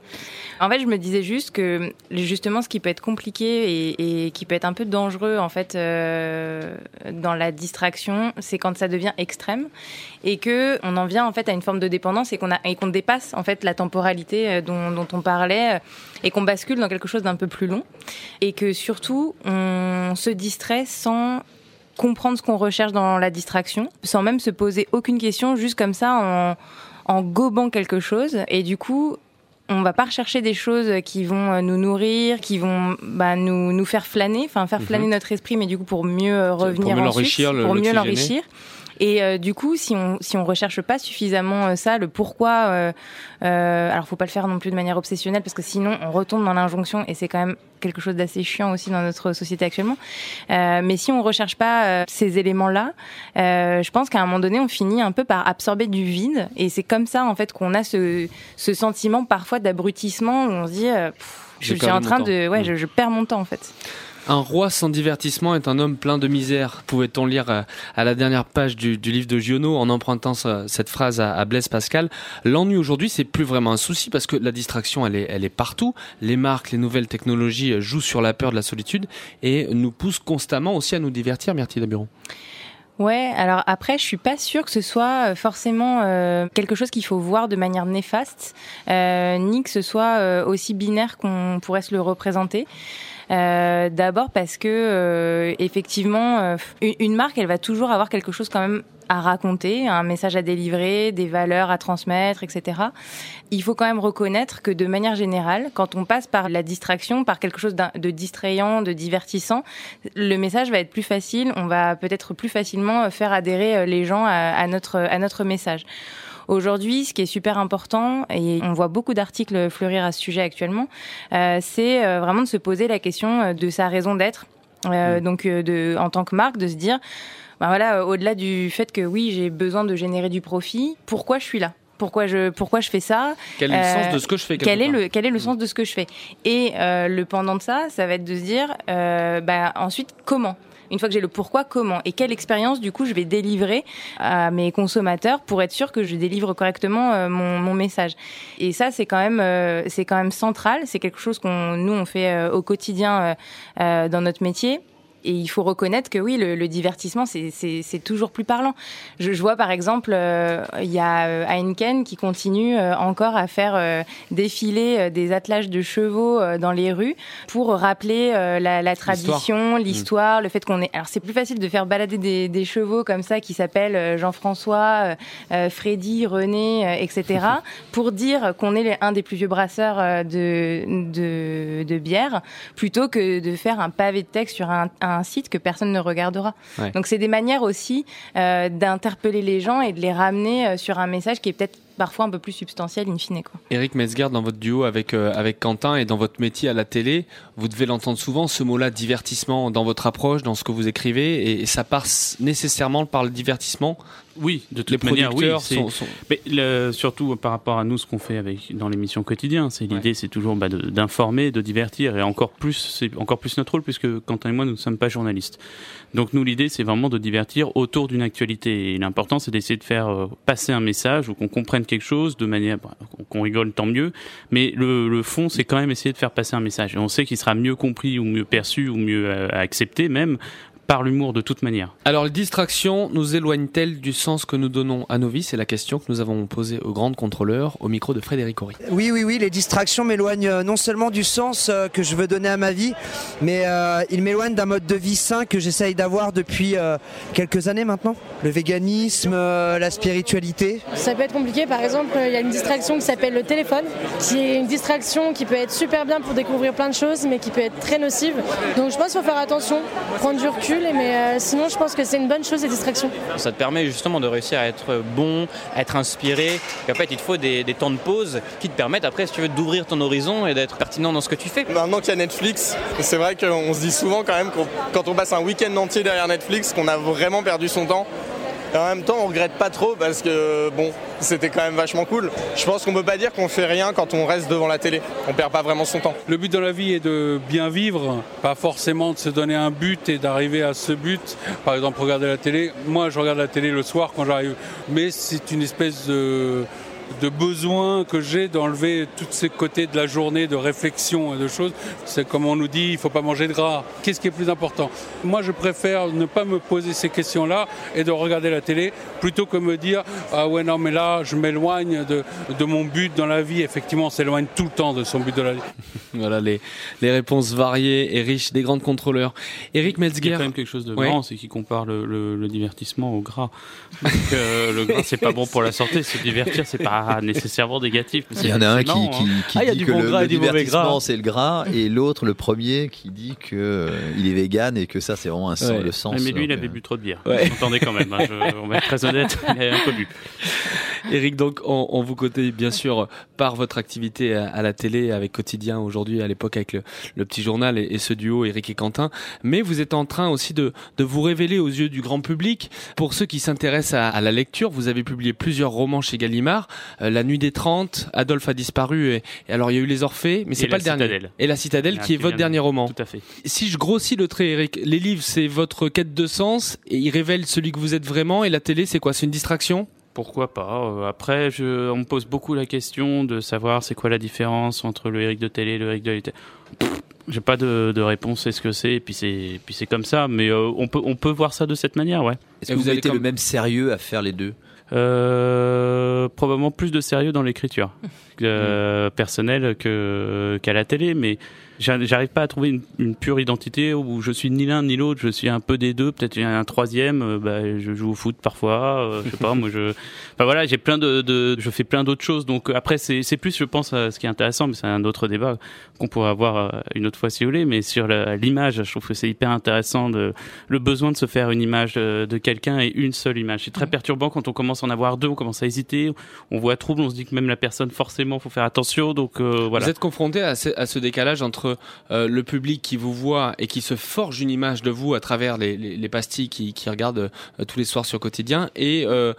En fait, je me disais juste que justement ce qui peut être compliqué et, et qui peut être un peu dangereux en fait euh, dans la distraction, c'est quand ça devient extrême et que on en vient en fait à une forme de dépendance et qu'on a et qu'on dépasse en fait la temporalité euh, dont, dont on parlait euh, et qu'on bascule dans quelque chose d'un peu plus long et que surtout on se distrait sans comprendre ce qu'on recherche dans la distraction, sans même se poser aucune question, juste comme ça en, en gobant quelque chose. Et du coup, on va pas rechercher des choses qui vont euh, nous nourrir, qui vont bah, nous, nous faire flâner, enfin faire flâner Mhm. notre esprit, mais du coup pour mieux euh, revenir mieux ensuite, pour mieux l'enrichir. Et euh, du coup, si on si on recherche pas suffisamment euh, ça, le pourquoi, euh, euh, alors faut pas le faire non plus de manière obsessionnelle parce que sinon on retombe dans l'injonction et c'est quand même quelque chose d'assez chiant aussi dans notre société actuellement. Euh, mais si on recherche pas euh, ces éléments-là, euh, je pense qu'à un moment donné, on finit un peu par absorber du vide. Et c'est comme ça, en fait, qu'on a ce, ce sentiment parfois d'abrutissement où on se dit, euh, pff, je suis en train de, ouais, Mm. je, je perds mon temps en fait. Un roi sans divertissement est un homme plein de misère. Pouvait-on lire euh, à la dernière page du, livre de Giono en empruntant ce- cette phrase à, Blaise Pascal. L'ennui aujourd'hui, c'est plus vraiment un souci parce que la distraction, elle est, partout. Les marques, les nouvelles technologies euh, jouent sur la peur de la solitude et nous poussent constamment aussi à nous divertir, Myrtille Daburon. Ouais, alors après, je suis pas sûre que ce soit euh, forcément quelque chose qu'il faut voir de manière néfaste, ni que ce soit aussi binaire qu'on pourrait se le représenter. Euh, D'abord parce que euh, effectivement, euh, une, marque, elle va toujours avoir quelque chose quand même à raconter, un message à délivrer, des valeurs à transmettre, etc. Il faut quand même reconnaître que de manière générale, quand on passe par la distraction, par quelque chose de distrayant, de divertissant, le message va être plus facile. On va peut-être plus facilement faire adhérer les gens à notre à notre message. Aujourd'hui, ce qui est super important, et on voit beaucoup d'articles fleurir à ce sujet actuellement, euh, c'est euh, vraiment de se poser la question euh, de sa raison d'être. Euh, Donc, euh, de, en tant que marque, de se dire, ben voilà, au-delà du fait que oui, j'ai besoin de générer du profit, pourquoi je suis là? Pourquoi je pourquoi je fais ça? Quel est le Euh, sens de ce que je fais quel est le quel est le sens de ce que je fais? Et euh, le pendant de ça ça va être de se dire euh, bah, ensuite comment? Une fois que j'ai le pourquoi, comment et quelle expérience du coup je vais délivrer à mes consommateurs pour être sûr que je délivre correctement euh, mon, message. Et ça c'est quand même euh, c'est quand même central. C'est quelque chose qu'on nous on fait euh, au quotidien dans notre métier. Et il faut reconnaître que oui, le, le divertissement, c'est- toujours plus parlant. Je, je vois par exemple, euh, il y a euh, Heineken qui continue euh, encore à faire euh, défiler des attelages de chevaux euh, dans les rues pour rappeler euh, la, la tradition, l'histoire, le fait qu'on est. Alors c'est plus facile de faire balader des, des chevaux comme ça qui s'appellent Jean-François, Freddy, René, euh, etc. pour dire qu'on est un des plus vieux brasseurs de, de, de bière, plutôt que de faire un pavé de texte sur un, un site que personne ne regardera. Ouais. Donc c'est des manières aussi euh, d'interpeller les gens et de les ramener euh, sur un message qui est peut-être parfois un peu plus substantiel in fine. Quoi. Eric Metzger, dans votre duo avec, euh, avec Quentin et dans votre métier à la télé, vous devez l'entendre souvent, ce mot-là, divertissement, dans votre approche, dans ce que vous écrivez, et, et ça passe nécessairement par le divertissement? Oui, de toute Les manière, oui. sont- sont- Mais le- surtout par rapport à nous, ce qu'on fait avec dans l'émission quotidien, c'est l'idée, c'est toujours bah, de- d'informer, de divertir, et encore plus, c'est encore plus notre rôle puisque Quentin et moi, nous ne sommes pas journalistes. Donc nous, l'idée, c'est vraiment de divertir autour d'une actualité. Et l'important, c'est d'essayer de faire euh, passer un message ou qu'on comprenne quelque chose de manière bah, qu'on- rigole, tant mieux. Mais le, le fond, c'est quand même essayer de faire passer un message. Et on sait qu'il sera mieux compris ou mieux perçu ou mieux euh, accepté même par l'humour de toute manière. Alors, les distractions nous éloignent-elles du sens que nous donnons à nos vies? C'est la question que nous avons posée au grand contrôleur, au micro de Frédéric Horry. Oui, oui, oui, les distractions m'éloignent euh, non seulement du sens euh, que je veux donner à ma vie, mais euh, ils m'éloignent d'un mode de vie sain que j'essaye d'avoir depuis euh, quelques années maintenant. Le véganisme, euh, la spiritualité. Ça peut être compliqué, par exemple, il y a une distraction qui s'appelle le téléphone, qui est une distraction qui peut être super bien pour découvrir plein de choses, mais qui peut être très nocive. Donc je pense qu'il faut faire attention, prendre du recul, mais euh, sinon je pense que c'est une bonne chose, les distractions. Ça te permet justement de réussir à être bon, à être inspiré. Et en fait, il te faut des, des temps de pause qui te permettent après, si tu veux, d'ouvrir ton horizon et d'être pertinent dans ce que tu fais. Maintenant qu'il y a Netflix, c'est vrai qu'on se dit souvent quand même qu'on- quand on passe un week-end entier derrière Netflix qu'on a vraiment perdu son temps. Et en même temps, on regrette pas trop parce que bon, c'était quand même vachement cool. Je pense qu'on peut pas dire qu'on fait rien quand on reste devant la télé. On perd pas vraiment son temps. Le but dans la vie est de bien vivre, pas forcément de se donner un but et d'arriver à ce but. Par exemple, regarder la télé. Moi, je regarde la télé le soir quand j'arrive. Mais c'est une espèce de, de besoin que j'ai d'enlever tous ces côtés de la journée de réflexion et de choses. C'est comme on nous dit, il faut pas manger de gras. Qu'est-ce qui est plus important? Moi, je préfère ne pas me poser ces questions-là et de regarder la télé plutôt que me dire ah ouais non mais là je m'éloigne de, de mon but dans la vie. Effectivement, on s'éloigne tout le temps de son but de la vie. Voilà les, les réponses variées et riches des grandes contrôleurs. Eric Il y Metzger. a quand même quelque chose de Ouais. marrant, c'est qu'il compare le, le- le divertissement au gras. Donc, euh, le gras, c'est pas bon pour la santé, se divertir, c'est par pas nécessairement négatif. mais Il y en c'est- a un qui, hein. qui Ah, dit que bon le, divertissement gras. c'est le gras, et l'autre, le premier, qui dit que euh, il est vegan et que ça c'est vraiment un sens, Ouais. le sens. Mais lui, il avait euh, bu trop de bière. Ouais. Vous entendez quand même, hein, je- on va être très honnête, il a un peu bu. Eric, donc on, on vous connaît bien sûr par votre activité à, à la télé avec Quotidien aujourd'hui, à l'époque avec le, le petit journal et, et ce duo Eric et Quentin, mais vous êtes en train aussi de, de vous révéler aux yeux du grand public. Pour ceux qui s'intéressent à, à la lecture, vous avez publié plusieurs romans chez Gallimard, euh, La Nuit des 30, Adolphe a disparu, et, et alors il y a eu Les Orphées, mais c'est pas La le dernier. Citadelle. Et La Citadelle qui est votre dernier roman. Tout à fait. Si je grossis le trait, Eric, les livres c'est votre quête de sens et ils révèlent celui que vous êtes vraiment, et la télé c'est quoi? C'est une distraction? Pourquoi pas Euh, Après, je, on me pose beaucoup la question de savoir c'est quoi la différence entre le Eric de télé et le Eric de la télé. J'ai pas de, de réponse, c'est ce que c'est, et puis c'est, puis c'est comme ça. Mais euh, on peut, on peut voir ça de cette manière, ouais. Est-ce que vous, mettez le même sérieux à faire les deux? Euh, probablement plus de sérieux dans l'écriture personnelle que qu'à la télé, mais j'arrive pas à trouver une, une pure identité où je suis ni l'un ni l'autre. Je suis un peu des deux. Peut-être un troisième. euh, bah, je joue au foot parfois. euh, je sais pas. moi, je. Enfin voilà, j'ai plein de, de, je fais plein d'autres choses. Donc euh, après, c'est plus, je pense, ce qui est intéressant, mais c'est un autre débat qu'on pourrait avoir euh, une autre fois si vous voulez. Mais sur l'image, je trouve que c'est hyper intéressant de le besoin de se faire une image de, de quelqu'un et une seule image. C'est très perturbant quand on commence à en avoir deux, on commence à hésiter, on voit trouble, on se dit que même la personne forcément faut faire attention. Donc euh, voilà. Vous êtes confronté à ce, à ce décalage entre euh, le public qui vous voit et qui se forge une image de vous à travers les, les, les pastilles qui, qui regardent euh, tous les soirs sur quotidien et euh,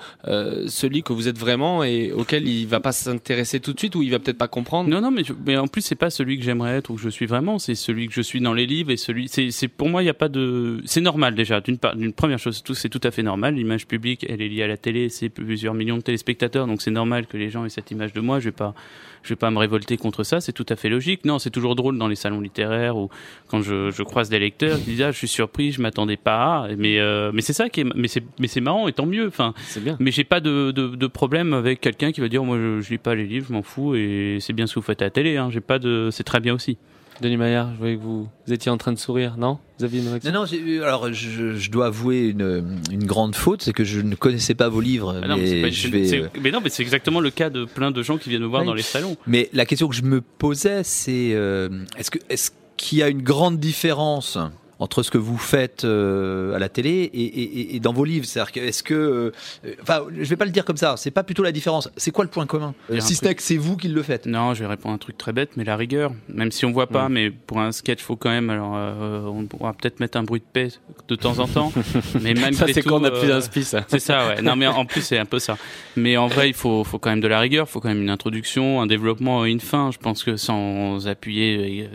celui que vous êtes vraiment et auquel il va pas s'intéresser tout de suite ou il va peut-être pas comprendre? Non, non, mais, mais en plus, c'est pas celui que j'aimerais être ou que je suis vraiment, c'est celui que je suis dans les livres et celui. C'est, pour moi, il n'y a pas de. C'est normal déjà. D'une première chose, c'est tout à fait normal. L'image publique, elle est liée à la télé, c'est plusieurs millions de téléspectateurs, donc c'est normal que les gens aient cette image de moi. Je vais pas, je vais pas me révolter contre ça. C'est tout à fait logique. Non, c'est toujours drôle dans les salons littéraires ou quand je, je croise des lecteurs qui disent ah, je suis surpris, je m'attendais pas. à. Mais euh, mais c'est ça qui est, mais c'est mais c'est marrant et tant mieux. Enfin, bien. Mais j'ai pas de, de, de problème avec quelqu'un qui va dire moi je, je lis pas les livres, je m'en fous et c'est bien ce que vous faites à la télé. Hein. J'ai pas de, c'est très bien aussi. Denis Maillard, je voyais que vous, vous étiez en train de sourire, non Vous aviez une réaction Non, non, j'ai eu- alors je, je dois avouer une, une grande faute, c'est que je ne connaissais pas vos livres. Ah non, mais, c'est mais pas- je c'est- vais, c'est- euh, mais non, mais c'est exactement le cas de plein de gens qui viennent me voir Oui. dans les salons. Mais la question que je me posais, c'est euh, est-ce que est-ce qu'il y a une grande différence entre ce que vous faites euh, à la télé et, et- et dans vos livres C'est-à-dire que est-ce que, euh, enfin, je vais pas le dire comme ça. C'est pas plutôt la différence. C'est quoi le point commun? Si ce n'est que c'est vous qui le faites. Non, je vais répondre à un truc très bête, mais la rigueur. Même si on voit pas, mais pour un sketch, faut quand même. Alors, euh, on pourra peut-être mettre un bruit de paix de temps en temps. mais malgré Ça, c'est quand on a plus euh, d'inspi, ça. C'est ça, ouais. Non, mais en plus, c'est un peu ça. Mais en vrai, il faut, faut quand même de la rigueur. Il faut quand même une introduction, un développement, une fin. Je pense que sans appuyer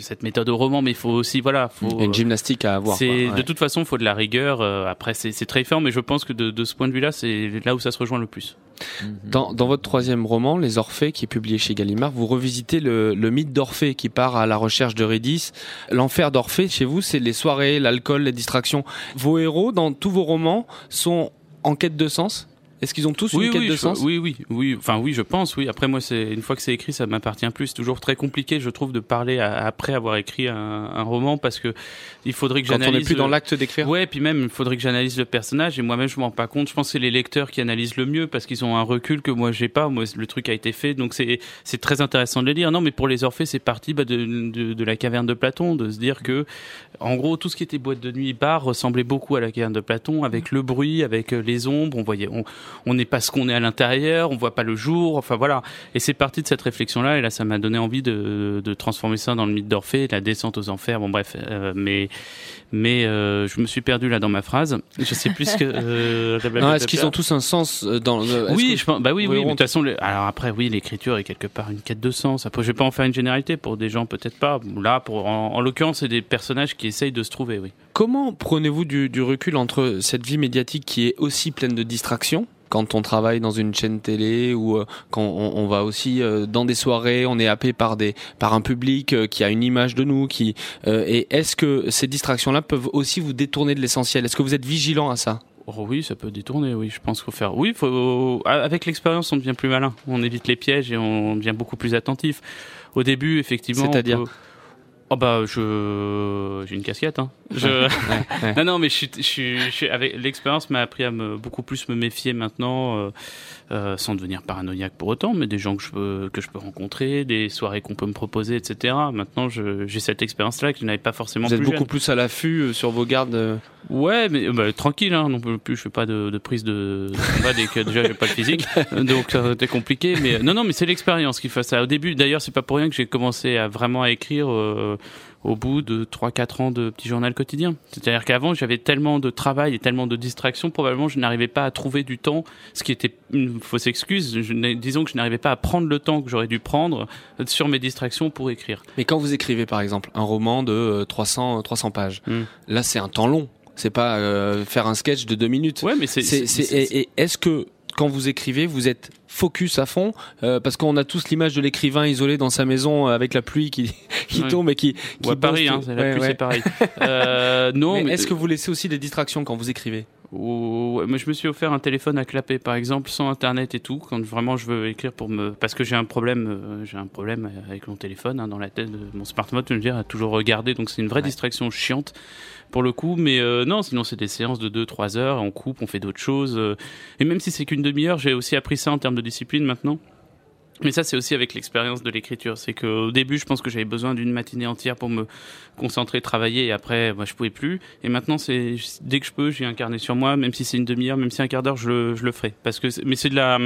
cette méthode au roman, mais il faut aussi, voilà, faut. Une gymnastique à avoir. C'est quoi, ouais. de toute façon, il faut de la rigueur. Euh, Après, c'est c'est très différent, mais je pense que de, de ce point de vue-là, c'est là où ça se rejoint le plus. Dans, dans votre troisième roman, Les Orphées, qui est publié chez Gallimard, vous revisitez le, le mythe d'Orphée qui part à la recherche d'Eurydice. L'enfer d'Orphée, chez vous, c'est les soirées, l'alcool, les distractions. Vos héros, dans tous vos romans, sont en quête de sens? Est-ce qu'ils ont tous oui, une quête oui, de je- sens? oui, oui, oui. Enfin, oui, je pense. Oui. Après, moi, c'est une fois que c'est écrit, ça m'appartient plus. C'est toujours très compliqué, je trouve, de parler à- après avoir écrit un, un roman parce que il faudrait que Quand on j'analyse. n'est plus dans l'acte d'écrire Ouais, puis même, il faudrait que j'analyse le personnage et moi-même, je m'en rends pas compte. Je pense que c'est les lecteurs qui analysent le mieux parce qu'ils ont un recul que moi, j'ai pas. Moi, le truc a été fait, donc c'est c'est très intéressant de les lire. Non, mais pour les Orphées, c'est parti bah, de, de, de la caverne de Platon, de se dire que, en gros, tout ce qui était boîte de nuit, bar ressemblait beaucoup à la caverne de Platon, avec le bruit, avec euh, les ombres. On voyait, on on n'est pas ce qu'on est à l'intérieur, on voit pas le jour. Enfin voilà. Et c'est parti de cette réflexion-là. Et là, ça m'a donné envie de, de transformer ça dans le mythe d'Orphée, la descente aux enfers. Bon bref, euh, mais mais euh, je me suis perdu là dans ma phrase. Je sais plus ce que. euh, Est-ce qu'ils ont tous un sens euh, dans le- oui, que- je pense. Bah oui, oui. ont De toute façon, alors après, oui, l'écriture est quelque part une quête de sens. Après, je vais pas en faire une généralité pour des gens, peut-être pas. Là, pour en, en l'occurrence, c'est des personnages qui essayent de se trouver. Oui. Comment prenez-vous du, du recul entre cette vie médiatique qui est aussi pleine de distractions quand on travaille dans une chaîne télé ou euh, quand on, on va aussi euh, dans des soirées, on est happé par des par un public euh, qui a une image de nous, qui et est-ce que ces distractions-là peuvent aussi vous détourner de l'essentiel? Est-ce que vous êtes vigilant à ça? Oh oui, ça peut détourner, oui. Je pense qu'il faut faire. Oui, faut... avec l'expérience, on devient plus malin. On évite les pièges et on devient beaucoup plus attentif. Au début, effectivement. C'est-à-dire peut- Oh bah je j'ai une casquette hein. Je... non non mais je suis, je suis, je suis- avec l'expérience m'a appris à me beaucoup plus me méfier maintenant euh, euh, sans devenir paranoïaque pour autant mais des gens que je peux que je peux rencontrer des soirées qu'on peut me proposer etc maintenant j'ai cette expérience là que je n'avais pas forcément Vous êtes plus beaucoup jeune. plus à l'affût euh, sur vos gardes. Ouais, mais bah, tranquille, hein, non plus. Je fais pas de, de prise de, dès que déjà j'ai pas le physique, donc c'était compliqué. Mais non, non, mais c'est l'expérience qui fait ça. Au début, d'ailleurs, c'est pas pour rien que j'ai commencé à vraiment à écrire euh, au bout de 3-4 ans de petit journal quotidien. C'est-à-dire qu'avant, j'avais tellement de travail et tellement de distractions, probablement je n'arrivais pas à trouver du temps, ce qui était une fausse excuse. Je disons que je n'arrivais pas à prendre le temps que j'aurais dû prendre euh, sur mes distractions pour écrire. Mais quand vous écrivez par exemple un roman de euh, 300 300 pages, Hmm. là c'est un temps long. C'est pas euh, faire un sketch de deux minutes. Ouais, mais c'est- et, et est-ce que quand vous écrivez, vous êtes focus à fond Euh, parce qu'on a tous l'image de l'écrivain isolé dans sa maison euh, avec la pluie qui tombe et qui Ou qui à Paris, hein, la Ouais, pluie, ouais. c'est pareil. Euh, non, mais, mais- est-ce que vous laissez aussi des distractions quand vous écrivez? Ou- moi, je me suis offert un téléphone à clapper, par exemple, sans internet et tout, quand vraiment je veux écrire pour me, parce que j'ai un problème, euh, j'ai un problème avec mon téléphone hein, dans la tête, de mon smartphone, je veux dire, à toujours regarder, donc c'est une vraie distraction chiante pour le coup, mais euh, non, sinon c'est des séances de 2-3 heures, on coupe, on fait d'autres choses, euh, et même si c'est qu'une demi-heure, j'ai aussi appris ça en termes de discipline maintenant. Mais ça, c'est aussi avec l'expérience de l'écriture. C'est qu'au début, je pense que j'avais besoin d'une matinée entière pour me concentrer, travailler, et après, bah, je pouvais plus. Et maintenant, c'est dès que je peux, j'ai un carnet sur moi, même si c'est une demi-heure, même si un quart d'heure, je le, je le ferai. Parce que, mais c'est de la,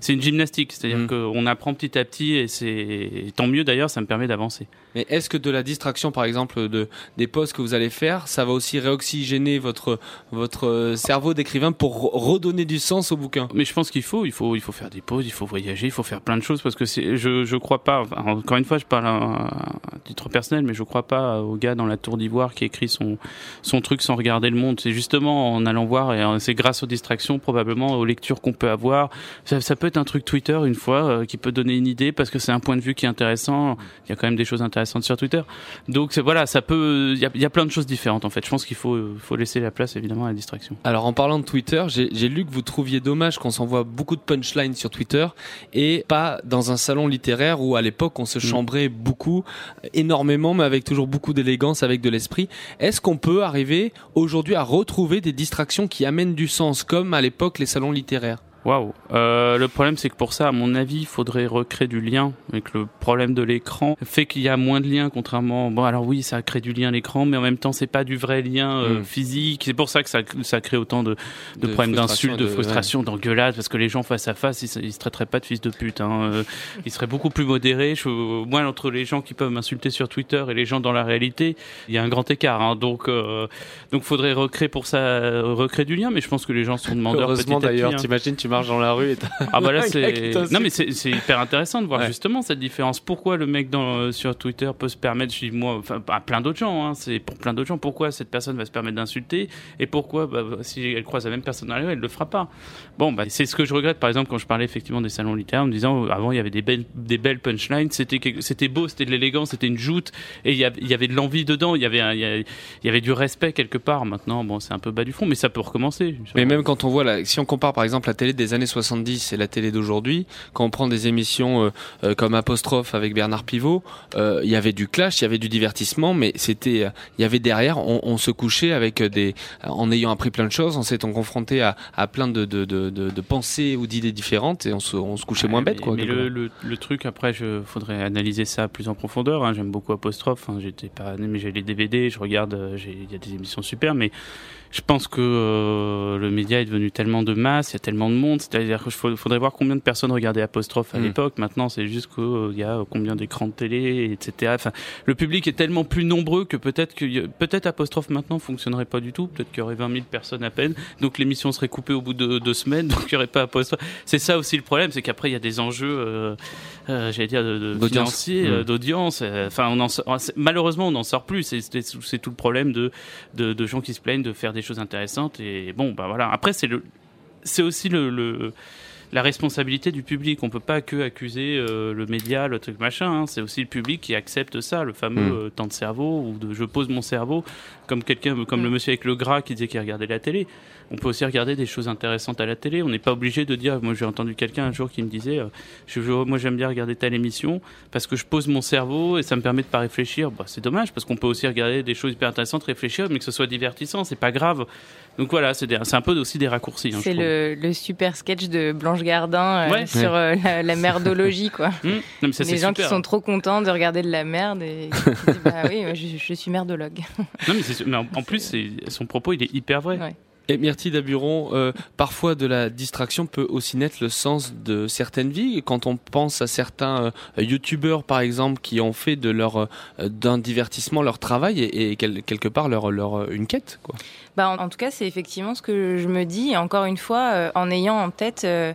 c'est une gymnastique. C'est-à-dire qu'on apprend petit à petit, et c'est tant mieux d'ailleurs, ça me permet d'avancer. Mais est-ce que de la distraction, par exemple, de, des posts que vous allez faire, ça va aussi réoxygéner votre, votre euh, cerveau d'écrivain pour re- redonner du sens au bouquin? Mais je pense qu'il faut, il faut, il faut faire des pauses, il faut voyager, il faut faire plein de choses parce que je, je crois pas. encore une fois, je parle à, à titre personnel, mais je crois pas au gars dans la tour d'ivoire qui écrit son, son truc sans regarder le monde. C'est justement en allant voir et euh, c'est grâce aux distractions, probablement aux lectures qu'on peut avoir. Ça, ça peut être un truc Twitter une fois euh, qui peut donner une idée parce que c'est un point de vue qui est intéressant. Il y a quand même des choses intéressantes sur Twitter. Donc voilà, ça peut, il y a, il y a plein de choses différentes en fait. Je pense qu'il faut, faut laisser la place évidemment à la distraction. Alors en parlant de Twitter, j'ai j'ai lu que vous trouviez dommage qu'on s'envoie beaucoup de punchlines sur Twitter et pas dans un salon littéraire où à l'époque on se chambrait beaucoup, énormément, mais avec toujours beaucoup d'élégance, avec de l'esprit. Est-ce qu'on peut arriver aujourd'hui à retrouver des distractions qui amènent du sens, comme à l'époque les salons littéraires? Waouh. Euh, le problème, c'est que pour ça, à mon avis, il faudrait recréer du lien. Avec le problème de l'écran fait qu'il y a moins de liens, contrairement. Bon, alors oui, ça crée du lien à l'écran, mais en même temps, c'est pas du vrai lien euh, Mm. physique. C'est pour ça que ça, ça crée autant de, de, De problèmes d'insultes, de, de- frustration, d'engueulades, parce que les gens face à face, ils, ils se traiteraient pas de fils de pute. Hein. Euh, Ils seraient beaucoup plus modérés. Je, moi, entre les gens qui peuvent m'insulter sur Twitter et les gens dans la réalité, il y a un grand écart. Hein. Donc, euh, donc, faudrait recréer pour ça, recréer du lien. Mais je pense que les gens sont demandeurs. Heureusement d'ailleurs, hein. t'imagines, tu marches dans la rue et Ah bah là c'est non mais c'est c'est hyper intéressant de voir Ouais. justement cette différence. Pourquoi le mec dans euh, sur Twitter peut se permettre, je dis moi, enfin à plein d'autres gens, hein, c'est pour plein d'autres gens. Pourquoi cette personne va se permettre d'insulter et pourquoi bah, si elle croise la même personne dans la rue, elle le fera pas? Bon bah c'est ce que je regrette par exemple quand je parlais effectivement des salons littéraires en me disant euh, avant il y avait des belles des belles punchlines, c'était c'était beau, c'était de l'élégance, c'était une joute et il y, avait de l'envie dedans, il y avait un- il y, avait du respect quelque part. Maintenant bon c'est un peu bas du fond, mais ça peut recommencer. Mais même quand on voit, la, si on compare par exemple la télé des années 70 et la télé d'aujourd'hui, quand on prend des émissions euh, euh, comme Apostrophe avec Bernard Pivot, euh, il y avait du clash, il y avait du divertissement, mais c'était, il y avait derrière, on, on se couchait avec des, en ayant appris plein de choses, en s'étant confronté à, à plein de, de, de, de, pensées ou d'idées différentes et on se, on se couchait moins bête quoi. Mais le, le, le truc, après, je faudrait analyser ça plus en profondeur. hein. J'aime beaucoup Apostrophe. hein. J'étais pas mais j'ai les DVD, je regarde, il y a des émissions super, mais je pense que euh, le média est devenu tellement de masse, il y a tellement de monde. C'est-à-dire qu'il faudrait voir combien de personnes regardaient Apostrophe à Mm. l'époque. Maintenant, c'est juste qu'il y a combien d'écrans de télé, etc. Enfin, le public est tellement plus nombreux que peut-être que peut-être Apostrophe maintenant fonctionnerait pas du tout. Peut-être qu'il y aurait 20 000 personnes à peine. Donc l'émission serait coupée au bout de deux semaines. Donc il y aurait pas Apostrophe. C'est ça aussi le problème, c'est qu'après il y a des enjeux, euh, euh, j'allais dire, de, financiers, euh, Mm. d'audience. euh, Enfin, on en sort- c'est- malheureusement, on n'en sort plus. C'est- tout le problème de, de, de gens qui se plaignent de faire des choses intéressantes. Et bon, bah voilà. Après, c'est le, c'est aussi le, le la responsabilité du public. On peut pas que accuser euh, le média, le truc machin. hein. C'est aussi le public qui accepte ça, le fameux Mm. euh, temps de cerveau ou de je pose mon cerveau, comme quelqu'un, comme le monsieur avec le gras qui disait qu'il regardait la télé. On peut aussi regarder des choses intéressantes à la télé. On n'est pas obligé de dire. Moi, j'ai entendu quelqu'un un jour qui me disait, euh, je, moi, j'aime bien regarder telle émission parce que je pose mon cerveau et ça me permet de pas réfléchir. Bah, c'est dommage parce qu'on peut aussi regarder des choses hyper intéressantes, réfléchir, mais que ce soit divertissant, c'est pas grave. Donc voilà, c'est un peu aussi des raccourcis. hein, C'est le, le super sketch de Blanche Gardin euh, Ouais. sur euh, la, la merdologie, quoi. Mmh. Non, mais ça, Les gens super. qui sont trop contents de regarder de la merde et qui se disent, bah oui, je, je suis merdologue. Non, mais, mais en, en plus, son propos, il est hyper vrai. Et Myrtille Daburon, euh, parfois de la distraction peut aussi naître le sens de certaines vies. Quand on pense à certains euh, youtubeurs, par exemple, qui ont fait de leur euh, d'un divertissement leur travail et, et quel- quelque part leur, leur euh, une quête. Quoi. Bah, en, tout cas, c'est effectivement ce que je me dis, encore une fois, euh, en ayant en tête euh,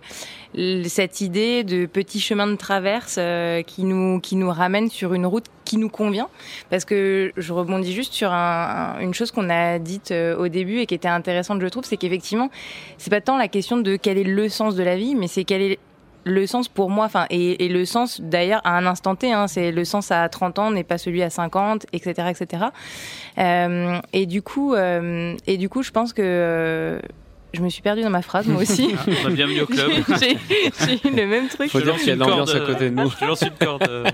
cette idée de petit chemin de traverse euh, qui, nous, qui nous ramène sur une route qui nous convient. Parce que je rebondis juste sur un- une chose qu'on a dite euh, au début et qui était intéressante, je trouve, c'est qu'effectivement, c'est pas tant la question de quel est le sens de la vie, mais c'est quel est le sens pour moi, enfin, et, le sens d'ailleurs à un instant T, hein, c'est le sens à 30 ans n'est pas celui à 50, etc., etc. Et du coup, euh, et du coup, je pense que euh, je me suis perdue dans ma phrase, moi aussi. Ah, bah, bienvenue au club. J'ai eu le même truc. Faut dire qu'il y a de l'ambiance à côté de nous. Je lance une corde. euh,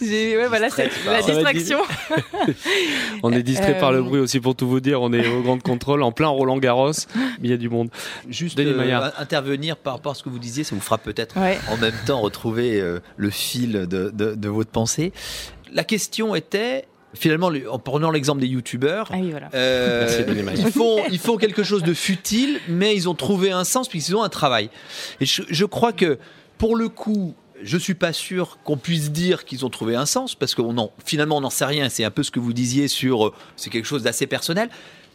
J'ai- ouais, voilà, c'est la distraction. On est distrait par le Euh, bruit aussi pour tout vous dire. On est au grand contrôle, en plein Roland Garros. mais Il y a du monde. Juste euh, intervenir par rapport à ce que vous disiez, ça vous fera peut-être Ouais. en même temps retrouver euh, le fil de, de- de votre pensée. La question était, finalement, le- en prenant l'exemple des youtubeurs, Ah oui, voilà. euh, ils, font, ils font quelque chose de futile, mais ils ont trouvé un sens puisqu'ils ont un travail. Et je, je crois que, pour le coup, je suis pas sûr qu'on puisse dire qu'ils ont trouvé un sens parce qu'on en, finalement on n'en sait rien. C'est un peu ce que vous disiez sur, euh, c'est quelque chose d'assez personnel.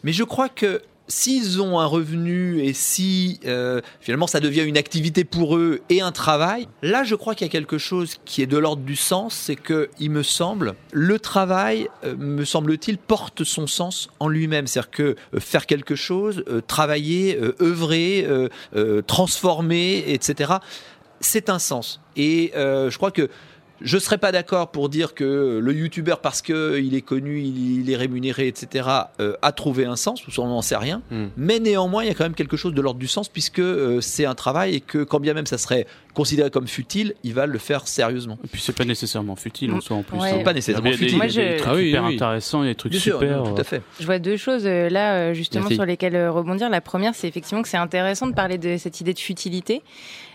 Mais je crois que s'ils ont un revenu et si euh, finalement ça devient une activité pour eux et un travail, là je crois qu'il y a quelque chose qui est de l'ordre du sens, c'est que il me semble le travail, euh, me semble-t-il, porte son sens en lui-même, c'est-à-dire que euh, faire quelque chose, travailler, œuvrer, transformer, etc. C'est un sens. Et je crois que je ne serais pas d'accord pour dire que le youtubeur, parce qu'il est connu, il, il est rémunéré, etc., euh, a trouvé un sens, ou on n'en sait rien. Hmm. Mais néanmoins, il y a quand même quelque chose de l'ordre du sens, puisque euh, c'est un travail et que quand bien même ça serait considéré comme futile, il va le faire sérieusement. Et puis c'est pas nécessairement futile en soi en plus. Ouais. hein. Pas nécessairement Il y a des- futile. il y a des trucs Ah oui, hyper oui, intéressants, il y a des trucs Bien sûr, super. non, tout euh, à fait. Je vois deux choses euh, là, euh, justement, Merci. sur lesquelles euh, rebondir. La première, c'est effectivement que c'est intéressant de parler de cette idée de futilité,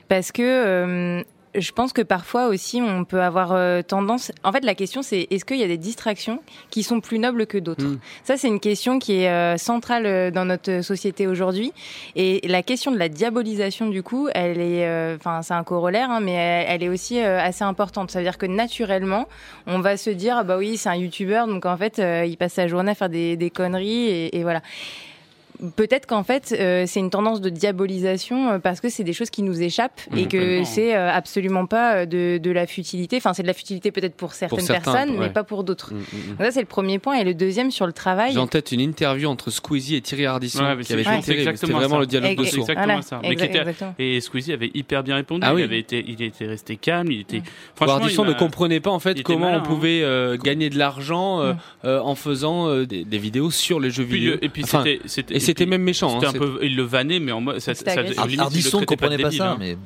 parce que euh, je pense que parfois aussi, on peut avoir euh, tendance. En fait, la question, c'est est-ce qu'il y a des distractions qui sont plus nobles que d'autres Mm. Ça, c'est une question qui est euh, centrale euh, dans notre société aujourd'hui. Et la question de la diabolisation, du coup, elle est, euh, enfin, c'est un corollaire, hein, mais elle, elle est aussi assez importante. Ça veut dire que naturellement, on va se dire, ah bah oui, c'est un youtubeur, donc en fait, il passe sa journée à faire des, des conneries, et, et voilà. Peut-être qu'en fait, euh, c'est une tendance de diabolisation euh, parce que c'est des choses qui nous échappent Mmh, et que c'est euh, absolument pas de, de la futilité. Enfin, c'est de la futilité peut-être pour certaines certains, personnes, ouais. mais pas pour d'autres. Mm, mm, mm. Donc ça, c'est le premier point. Et le deuxième, sur le travail. J'ai en tête une interview entre Squeezie et Thierry Ardisson Ouais, mais qui avait c'est été exactement vraiment ça. le dialogue de Ex- sourds. Exactement Voilà, ça. Mais exa- qui était- exactement. Et Squeezie avait hyper bien répondu. Ah oui. il, avait été, il était resté calme. Il était. Franchement, Ardisson il ne comprenait pas en fait comment malin, on hein. pouvait gagner de l'argent Mm. en faisant des, des vidéos sur les jeux vidéo. et puis c'était, c'était- même méchant. C'était hein, un peu, il le vannait, mais en mode, ça, ça- limite, Ardisson ne comprenait pas débile, ça, hein. mais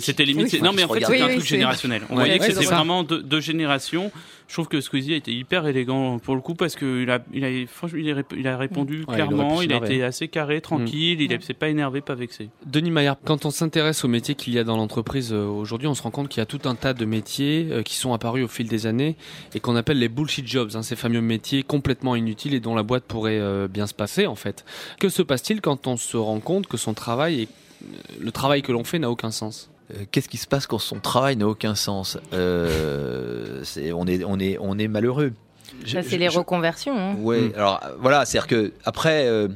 c'était limite. Oui, non, mais en fait, regarde. c'était un Oui, truc générationnel. On Ouais, voyait que c'était vraiment deux, deux générations. Je trouve que Squeezie a été hyper élégant pour le coup parce qu'il a, il a, franchement, il a, rép- il a répondu Ouais, clairement. Il, a été assez carré, tranquille. Il a- s'est pas énervé, pas vexé. Denis Maillard, quand on s'intéresse aux métiers qu'il y a dans l'entreprise euh, aujourd'hui, on se rend compte qu'il y a tout un tas de métiers euh, qui sont apparus au fil des années et qu'on appelle les bullshit jobs, hein, ces fameux métiers complètement inutiles et dont la boîte pourrait euh, bien se passer en fait. Que se passe-t-il quand on se rend compte que son travail et le travail que l'on fait n'a aucun sens Euh, Qu'est-ce qui se passe quand son travail n'a aucun sens Euh, c'est- on, est, on, est, on est malheureux. Je- Ça, c'est je- les je- reconversions. hein. Ouais, Mm. alors voilà, c'est-à-dire que après, euh,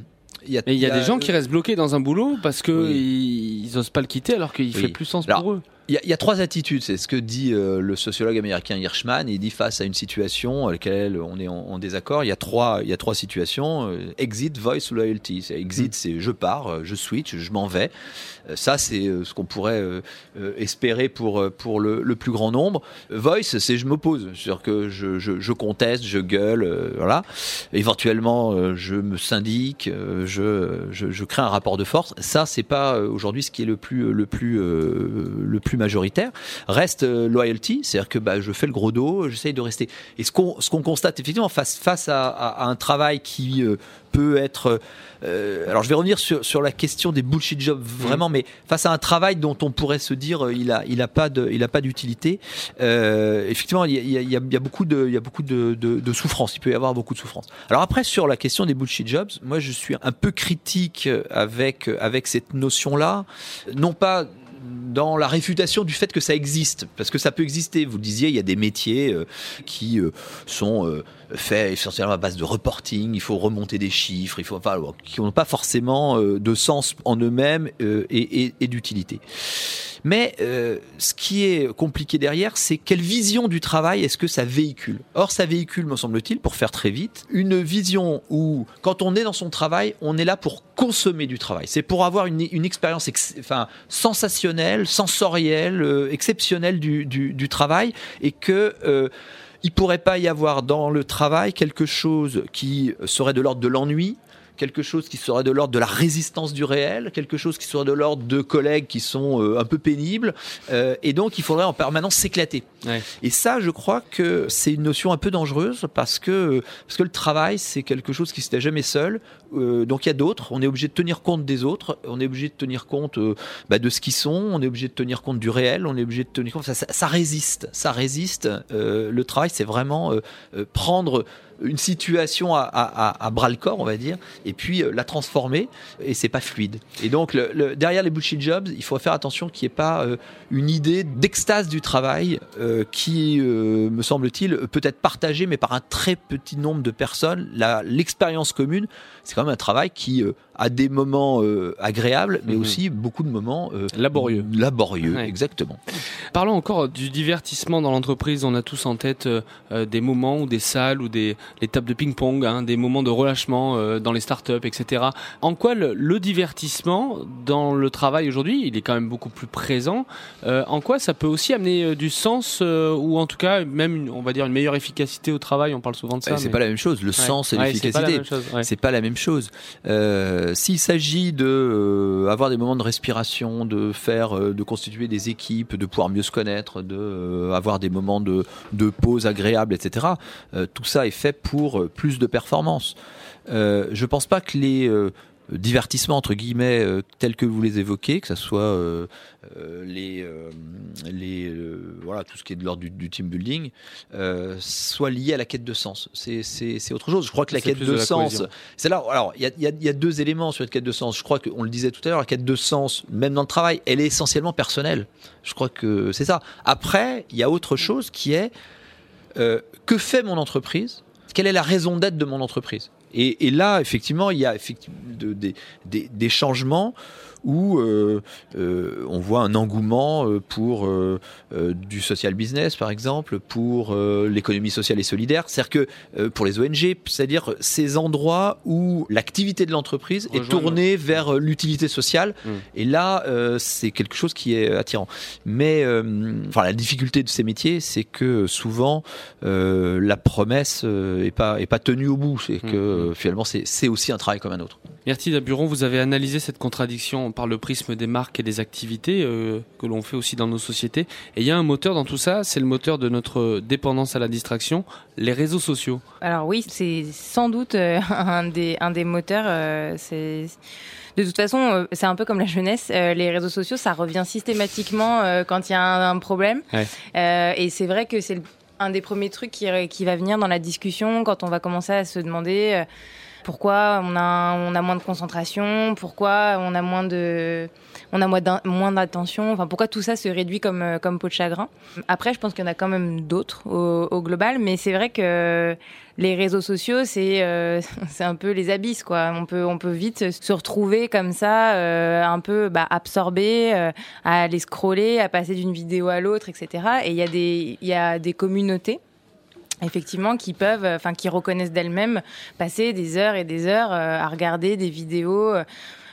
il Mais il y a des gens qui restent bloqués dans un boulot parce que Oui. ils, ils osent pas le quitter alors qu'il Oui. fait plus sens Alors, pour eux. Il y, a, il y a trois attitudes, c'est ce que dit euh, le sociologue américain Hirschman. Il dit face à une situation à laquelle on est en, en désaccord, il y a trois, il y a trois situations euh, exit, voice, loyalty. C'est exit, c'est je pars, euh, je switch, je m'en vais. Euh, ça, c'est ce qu'on pourrait espérer pour pour le, le plus grand nombre. Voice, c'est je m'oppose, c'est-à-dire que je, je, je conteste, je gueule, voilà. Éventuellement, je me syndique, je, je, je crée un rapport de force. Ça, c'est pas aujourd'hui ce qui est le plus le plus le plus majoritaire. Reste euh, loyalty, c'est-à-dire que bah, je fais le gros dos, j'essaye de rester. Et ce qu'on ce qu'on constate effectivement face face à, à, à un travail qui euh, peut être. euh, alors je vais revenir sur, sur la question des bullshit jobs vraiment, mais face à un travail dont on pourrait se dire il a il a pas d'utilité. euh, effectivement, il y a, il y a- il y beaucoup de il y a beaucoup de, de, de souffrance. Il peut y avoir beaucoup de souffrance. Alors après sur la question des bullshit jobs, moi je suis un peu critique avec avec cette notion là, non pas dans la réfutation du fait que ça existe, parce que ça peut exister. Vous le disiez, il y a des métiers euh, qui euh, sont euh, faits essentiellement à base de reporting. Il faut remonter des chiffres, il faut qui n'ont pas forcément de sens en eux-mêmes et, d'utilité. Mais ce qui est compliqué derrière, c'est quelle vision du travail est-ce que ça véhicule? Or, ça véhicule, me semble-t-il, pour faire très vite, une vision où, quand on est dans son travail, on est là pour consommer du travail. C'est pour avoir une, une expérience ex- enfin, sensationnelle, sensorielle, euh, du, du travail, et que euh, il pourrait pas y avoir dans le travail quelque chose qui serait de l'ordre de l'ennui, quelque chose qui serait de l'ordre de la résistance du réel, quelque chose qui serait de l'ordre de collègues qui sont euh, un peu pénibles, euh, et donc il faudrait en permanence s'éclater. Et ça, je crois que c'est une notion un peu dangereuse parce que parce que le travail, c'est quelque chose qui se fait jamais seul. Euh, donc il y a d'autres. On est obligé de tenir compte des autres. On est obligé de tenir compte bah, de ce qu'ils sont. On est obligé de tenir compte du réel. On est obligé de tenir compte. Ça, ça, ça résiste. Ça résiste. Le travail, c'est vraiment prendre une situation à, bras le corps, on va dire, et puis euh, la transformer, et c'est pas fluide. Et donc, derrière les bullshit jobs, il faut faire attention qu'il n'y ait pas euh, une idée d'extase du travail euh, qui, me semble-t-il, peut être partagée, mais par un très petit nombre de personnes. L'expérience commune, c'est quand même un travail qui a des moments euh, agréables, mais aussi beaucoup de moments euh, laborieux. Laborieux, Ouais. exactement. Parlons encore du divertissement dans l'entreprise. On a tous en tête euh, des moments ou des salles ou des les tables de ping-pong, hein, des moments de relâchement euh, dans les startups, etc. En quoi le, le divertissement dans le travail aujourd'hui, il est quand même beaucoup plus présent. Euh, en quoi ça peut aussi amener euh, du sens euh, ou en tout cas même, une- on va dire, une meilleure efficacité au travail? On parle souvent de ça. Eh, c'est mais- pas la même chose. Le Ouais. sens et Ouais, c'est pas la l'efficacité, même chose, ouais. c'est pas la même chose. Euh, S'il s'agit de euh, avoir des moments de respiration, de faire, euh, de constituer des équipes, de pouvoir mieux se connaître, de avoir des moments de, pause agréables, etc. tout ça est fait pour plus de performance. Je pense pas que les divertissements entre guillemets euh, tels que vous les évoquez, que ce soit euh, euh, les, euh, les euh, voilà tout ce qui est de l'ordre du, du team building, euh, soit lié à la quête de sens. C'est autre chose. Je crois que la quête de, de la sens, c'est là. Alors il y y a- il y a deux éléments sur cette quête de sens. Je crois qu'on le disait tout à l'heure, la quête de sens, même dans le travail, elle est essentiellement personnelle. Je crois que c'est ça. Après, il y a autre chose qui est euh, que fait mon entreprise? Quelle est la raison d'être de mon entreprise? Et, là, effectivement, il y a effectivement de- des, des- des changements où euh, euh, on voit un engouement euh, pour du social business, par exemple, pour l'économie sociale et solidaire. C'est-à-dire que pour les ONG, c'est-à-dire ces endroits où l'activité de l'entreprise est tournée vers l'utilité sociale. Mm. Et là, c'est quelque chose qui est attirant. Mais enfin, la difficulté de ces métiers, c'est que souvent la promesse euh, est pas est pas tenue au bout. C'est que euh, finalement, c'est aussi un travail comme un autre. Merci Daburon, vous avez analysé cette contradiction par le prisme des marques et des activités euh, que l'on fait aussi dans nos sociétés. Et il y a un moteur dans tout ça, c'est le moteur de notre dépendance à la distraction, les réseaux sociaux. Alors oui, c'est sans doute euh, un, des, un des moteurs. euh, c'est de toute façon, c'est un peu comme la jeunesse. les réseaux sociaux, ça revient systématiquement quand il y a un, un problème. Ouais. Et c'est vrai que c'est un des premiers trucs qui, qui va venir dans la discussion quand on va commencer à se demander. Pourquoi on a, on a moins de concentration, pourquoi on a moins de, on a moins d'attention, enfin pourquoi tout ça se réduit comme, euh, comme peau de chagrin. Après, je pense qu'il y en a quand même d'autres au, au global, mais c'est vrai que les réseaux sociaux, c'est euh, c'est un peu les abysses, quoi. On peut, on peut vite se retrouver comme ça, euh, un peu bah, absorbé, euh, à aller scroller, à passer d'une vidéo à l'autre, etc. Et il y a des, y a des communautés effectivement qui peuvent enfin qui reconnaissent d'elles-mêmes passer des heures et des heures euh, à regarder des vidéos euh, euh,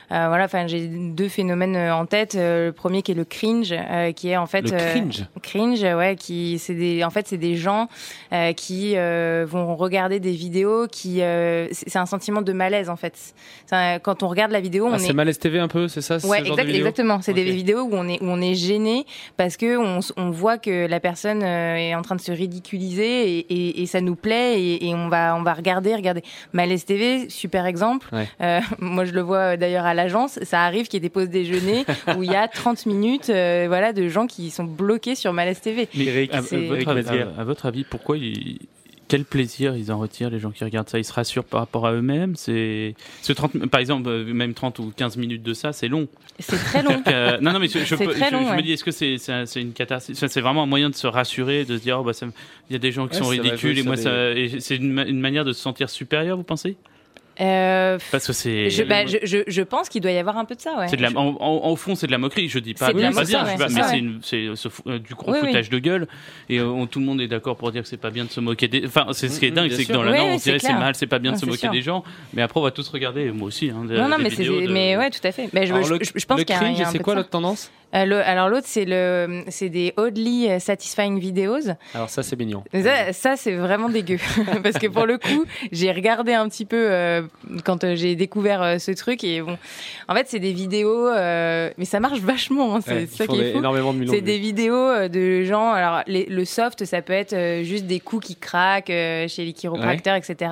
voilà, enfin j'ai deux phénomènes euh, en tête. Euh, le premier qui est le cringe, euh, qui est en fait Le euh, cringe cringe, ouais, qui c'est des, en fait c'est des gens euh, qui euh, vont regarder des vidéos qui, euh, c'est un sentiment de malaise en fait. Un- quand on regarde la vidéo, on Ah, est c'est Malaise TV un peu, c'est ça ce Ouais, genre exact- exactement. C'est des vidéos où on est où on est gêné parce que on, on voit que la personne euh, est en train de se ridiculiser et, et, et ça nous plaît et, et on va on va regarder regarder. Malaise TV, super exemple. Ouais. Euh, moi, je le vois euh, d'ailleurs à l'agence. Ça arrive qu'il y ait des pauses déjeuner où il y a 30 minutes, euh, voilà, de gens qui sont bloqués sur Malaise TV. Mais à, à votre, avis- à- à votre avis, pourquoi ils- quel plaisir ils en retirent les gens qui regardent ça? Ils se rassurent par rapport à eux-mêmes? C'est ce 30 par exemple euh, même 30 ou 15 minutes de ça, c'est long. C'est très long. Euh, non non mais je, je C'est peux- très je- long, je me dis est-ce que c'est une catastrophe Enfin, C'est vraiment un moyen de se rassurer, de se dire oh, bah ça il y a des gens qui Ouais, sont ridicules et moi des- ça et c'est une, ma- une manière de se sentir supérieur, vous pensez? Euh, Parce que c'est je, bah, je, je, je pense qu'il doit y avoir un peu de ça. Ouais. C'est de la, en, en- au fond, c'est de la moquerie. Je dis pas, la pas bien, ouais, mais c'est ce euh, du gros Oui, oui. foutage de gueule. Et euh, on- tout le monde est d'accord pour dire que c'est pas bien de se moquer des. Enfin, c'est ce qui est Mhm, dingue, bien c'est que dans la Oui, Nord, on oui, dirait c'est mal, c'est pas bien de se moquer sûr. des gens. Mais après, on va tous regarder, moi aussi. Hein, de- Non, non, des mais, c'est, mais ouais, tout à fait. Mais je, Alors, je- le- je- je pense le qu'il y a a cringe, c'est quoi l'autre tendance? le- alors l'autre c'est le c'est des oddly satisfying videos. Alors ça c'est mignon. Ça, ça, c'est vraiment dégueu parce que pour le coup j'ai regardé un petit peu euh, quand euh, j'ai découvert euh, ce truc et bon en fait c'est des vidéos euh, mais ça marche vachement hein, c'est Ouais, ça qui est fou. énormément de millions C'est de des vidéos euh, de gens alors les- le soft ça peut être euh, juste des coups qui craquent euh, chez les chiropracteurs etc.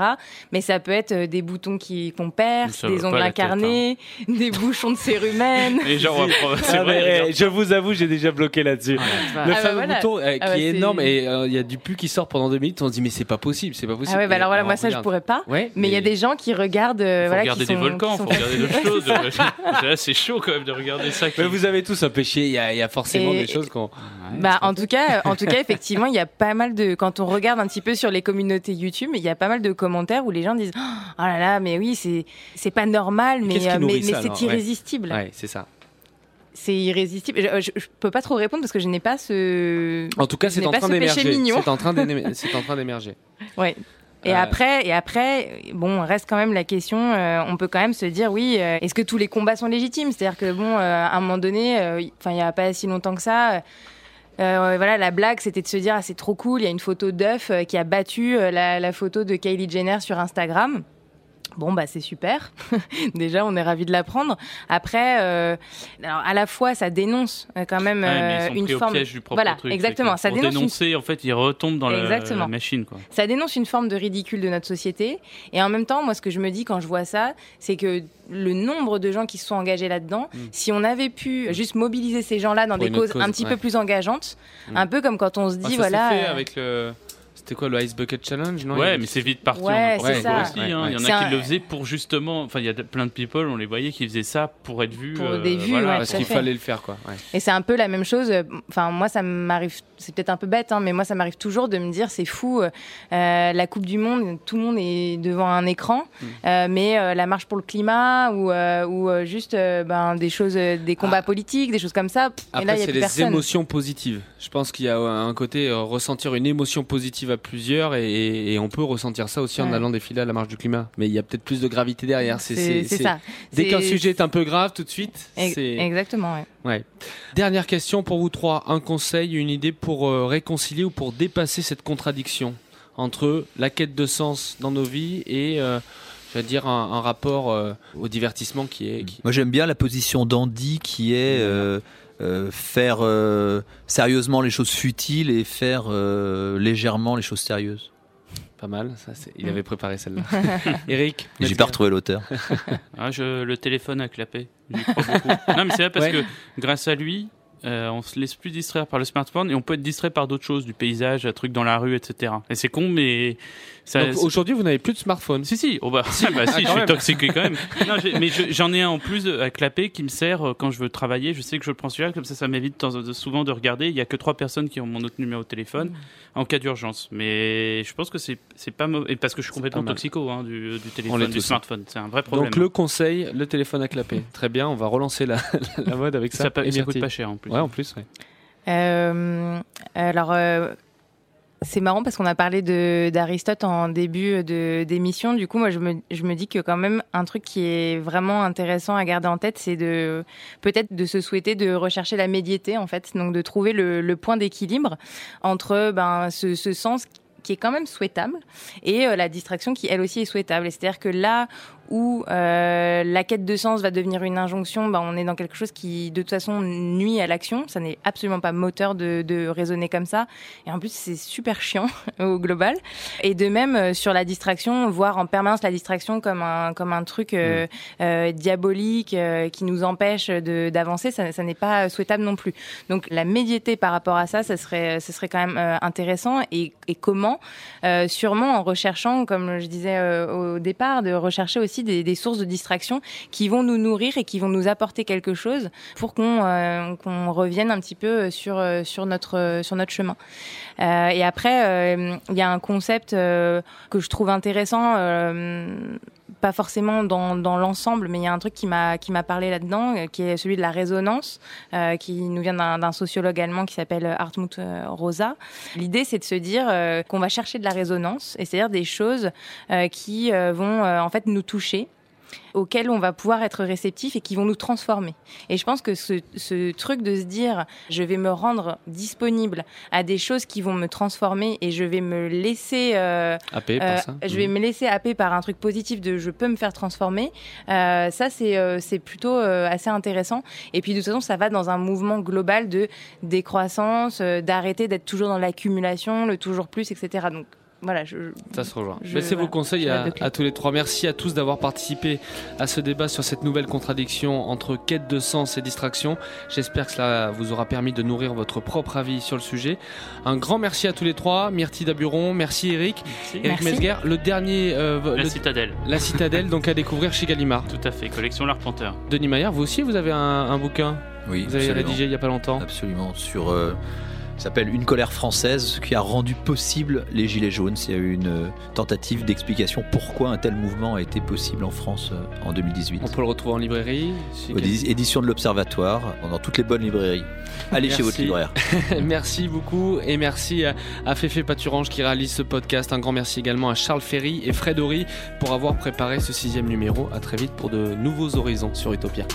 Mais ça peut être euh, des boutons qui qu'on perce, des ongles tête, hein. incarnés, des bouchons de cérumen. Va prendre- c'est vrai. Je vous avoue, j'ai déjà bloqué là-dessus. bah. le Ah, bah, fameux voilà. bouton euh, qui Ah, bah, est c'est- énorme et euh, il y a du pu qui sort pendant deux minutes. On se dit mais c'est pas possible, c'est pas possible. Ah ouais, bah alors voilà, moi ça je pourrais pas. Ouais, mais il y a des gens qui regardent, euh, Faut voilà, regarder qui des sont, volcans, qui faut regarder d'autres choses. C'est chaud quand même de regarder ça. qui- Mais vous avez tous un péché. Il y a, il y a forcément Et- des choses qu'on. Bah, en tout cas, en tout cas, effectivement, il y a pas mal de, quand on regarde un petit peu sur les communautés YouTube, il y a pas mal de commentaires où les gens disent, oh là là, mais oui, c'est, c'est pas normal, mais, qui euh, c'est Ouais. irrésistible. Ouais, c'est ça. C'est irrésistible. Je, je peux pas trop répondre parce que je n'ai pas ce. En tout cas, c'est en train ce d'émerger. C'est en train d'émer- c'est en train d'émerger. Ouais. Et Euh, après, et après, bon, reste quand même la question. euh, on peut quand même se dire, oui, euh, est-ce que tous les combats sont légitimes? C'est-à-dire que bon, à un moment donné, enfin, il y a pas si longtemps que ça. euh, voilà, la blague, c'était de se dire, ah, c'est trop cool. Il y a une photo d'œuf euh, qui a battu euh, la, la photo de Kylie Jenner sur Instagram. Bon bah c'est super. Déjà on est ravi de l'apprendre. Après, euh, alors à la fois ça dénonce euh, quand même euh, une pris au forme. piège du propre voilà, truc. exactement. Ça dénonce une dénoncer, en fait, ils retombent dans la, Exactement. la machine. Quoi. ça dénonce une forme de ridicule de notre société. Et en même temps, moi, ce que je me dis quand je vois ça, c'est que le nombre de gens qui se sont engagés là-dedans, si on avait pu juste mobiliser ces gens-là dans. Pour des une causes cause, un petit ouais. peu plus engageantes, Mm. un peu comme quand on se Ah, dit, ça voilà. fait avec le. C'était quoi le Ice Bucket Challenge non? Ouais, mais c'est vite parti. Ouais, en c'est Europe ça. aussi. hein. Ouais, Il y en a qui le faisaient pour justement. Enfin, il y a plein de people, on les voyait qui faisaient ça pour être vus. Pour euh, des vues, voilà. ouais, Parce qu'il fallait le faire, quoi. Ouais. Et c'est un peu la même chose. euh, Enfin, moi, ça m'arrive. C'est peut-être un peu bête, hein, mais moi, ça m'arrive toujours de me dire, c'est fou. euh, la Coupe du Monde, tout le monde est devant un écran, Mm. euh, mais euh, la marche pour le climat ou, euh, ou juste euh, ben, des choses, des combats politiques, des choses comme ça. pff, et là, Ah. Après, il y a c'est plus les personne. émotions positives. Je pense qu'il y a un côté euh, ressentir une émotion positive à plusieurs et, et on peut ressentir ça aussi en allant défiler à la marche du climat. Mais il y a peut-être plus de gravité derrière. C'est, ça. Dès qu'un sujet est un peu grave, tout de suite. Exactement, ouais. Ouais. Dernière question pour vous trois. Un conseil, une idée pour euh, réconcilier ou pour dépasser cette contradiction entre la quête de sens dans nos vies et, euh, je vais dire, un, un rapport euh, au divertissement qui est. qui- Moi, j'aime bien la position d'Andy qui est euh, faire euh, sérieusement les choses futiles et faire euh, légèrement les choses sérieuses. Pas mal. Ça, c'est- Il avait préparé celle-là. Eric J'ai pas retrouvé l'auteur. Ah, je, le téléphone a clapé. J'y crois beaucoup. non, mais c'est vrai parce Ouais. que grâce à lui, euh, on se laisse plus distraire par le smartphone et on peut être distrait par d'autres choses, du paysage, un truc dans la rue, etc. Et c'est con, mais Ça- Donc, Aujourd'hui, vous n'avez plus de smartphone. Si, si, oh bah, si, bah, Ah, si je quand suis même. toxique quand même. Non, j'ai- mais je- j'en ai un en plus à clapper qui me sert euh, quand je veux travailler. Je sais que je le prends celui-là, comme ça, ça m'évite souvent de regarder. Il y a que trois personnes qui ont mon autre numéro de téléphone Mm. en cas d'urgence. Mais je pense que c'est c'est pas mauvais. Parce que je suis complètement toxico hein, du, du On téléphone, du smartphone. C'est un vrai problème. Donc le conseil, le téléphone à clapper. Très bien, on va relancer la, la mode avec ça. Ça ça coûte pas cher, en plus. Ouais, en plus. ouais. Euh, alors, euh, c'est marrant parce qu'on a parlé d'Aristote en début d'émission. Du coup, moi, je me, je me dis que quand même, un truc qui est vraiment intéressant à garder en tête, c'est de peut-être de se souhaiter de rechercher la médiété, en fait. Donc, de trouver le, le point d'équilibre entre ben, ce, ce sens qui est quand même souhaitable et euh, la distraction qui elle aussi est souhaitable. C'est-à-dire que là où euh, la quête de sens va devenir une injonction, ben, on est dans quelque chose qui de toute façon nuit à l'action. Ça n'est absolument pas moteur de, de raisonner comme ça. Et en plus c'est super chiant au global. Et de même euh, sur la distraction, voir en permanence la distraction comme un comme un truc euh, euh, diabolique qui nous empêche d'avancer, ça, ça n'est pas souhaitable non plus. Donc la médiété par rapport à ça, ça serait, ce serait quand même intéressant. Et, et comment? Sûrement en recherchant, comme je disais au départ, de rechercher aussi des, sources de distraction qui vont nous nourrir et qui vont nous apporter quelque chose pour qu'on euh, revienne un petit peu sur, euh, sur, notre, chemin. Euh, et après, euh, il y a un concept euh, que je trouve intéressant. Pas forcément dans, l'ensemble, mais il y a un truc qui m'a qui m'a parlé là-dedans, euh, qui est celui de la résonance, euh, qui nous vient d'un sociologue allemand qui s'appelle Hartmut euh, Rosa. L'idée, c'est de se dire qu'on va chercher de la résonance, et c'est-à-dire des choses qui vont en fait nous toucher auxquelles on va pouvoir être réceptif et qui vont nous transformer. Et je pense que ce, ce truc de se dire je vais me rendre disponible à des choses qui vont me transformer et je vais me laisser euh, Happer par ça. je vais Mhm. me laisser happer par un truc positif de je peux me faire transformer. Euh, ça c'est euh, c'est plutôt euh, assez intéressant. Et puis de toute façon ça va dans un mouvement global de décroissance, euh, d'arrêter d'être toujours dans l'accumulation, le toujours plus, etc. Donc voilà, je, Ça se rejoint. je- Mais c'est vos conseils à, tous les trois. Merci à tous d'avoir participé à ce débat sur cette nouvelle contradiction entre quête de sens et distraction. J'espère que cela vous aura permis de nourrir votre propre avis sur le sujet. Un grand merci à tous les trois. Myrtille Daburon, merci Eric. Eric Merci. Mesguer, le dernier. euh, La le- Citadelle. La Citadelle, donc à découvrir chez Gallimard. Tout à fait, collection L'Arpenteur. Denis Maillard, vous aussi, vous avez un, un bouquin Oui, Vous avez absolument. rédigé il n'y a pas longtemps Absolument. Sur. euh, s'appelle Une colère française qui a rendu possible les Gilets jaunes. Il y a eu une euh, tentative d'explication pourquoi un tel mouvement a été possible en France euh, en 2018. On peut le retrouver en librairie. chez Aux édi- éditions de l'Observatoire, dans toutes les bonnes librairies. Allez chez votre libraire. merci beaucoup et merci à, à Féfé Paturange qui réalise ce podcast. Un grand merci également à Charles Ferry et Fred Horry pour avoir préparé ce sixième numéro. À très vite pour de nouveaux horizons sur Utopia.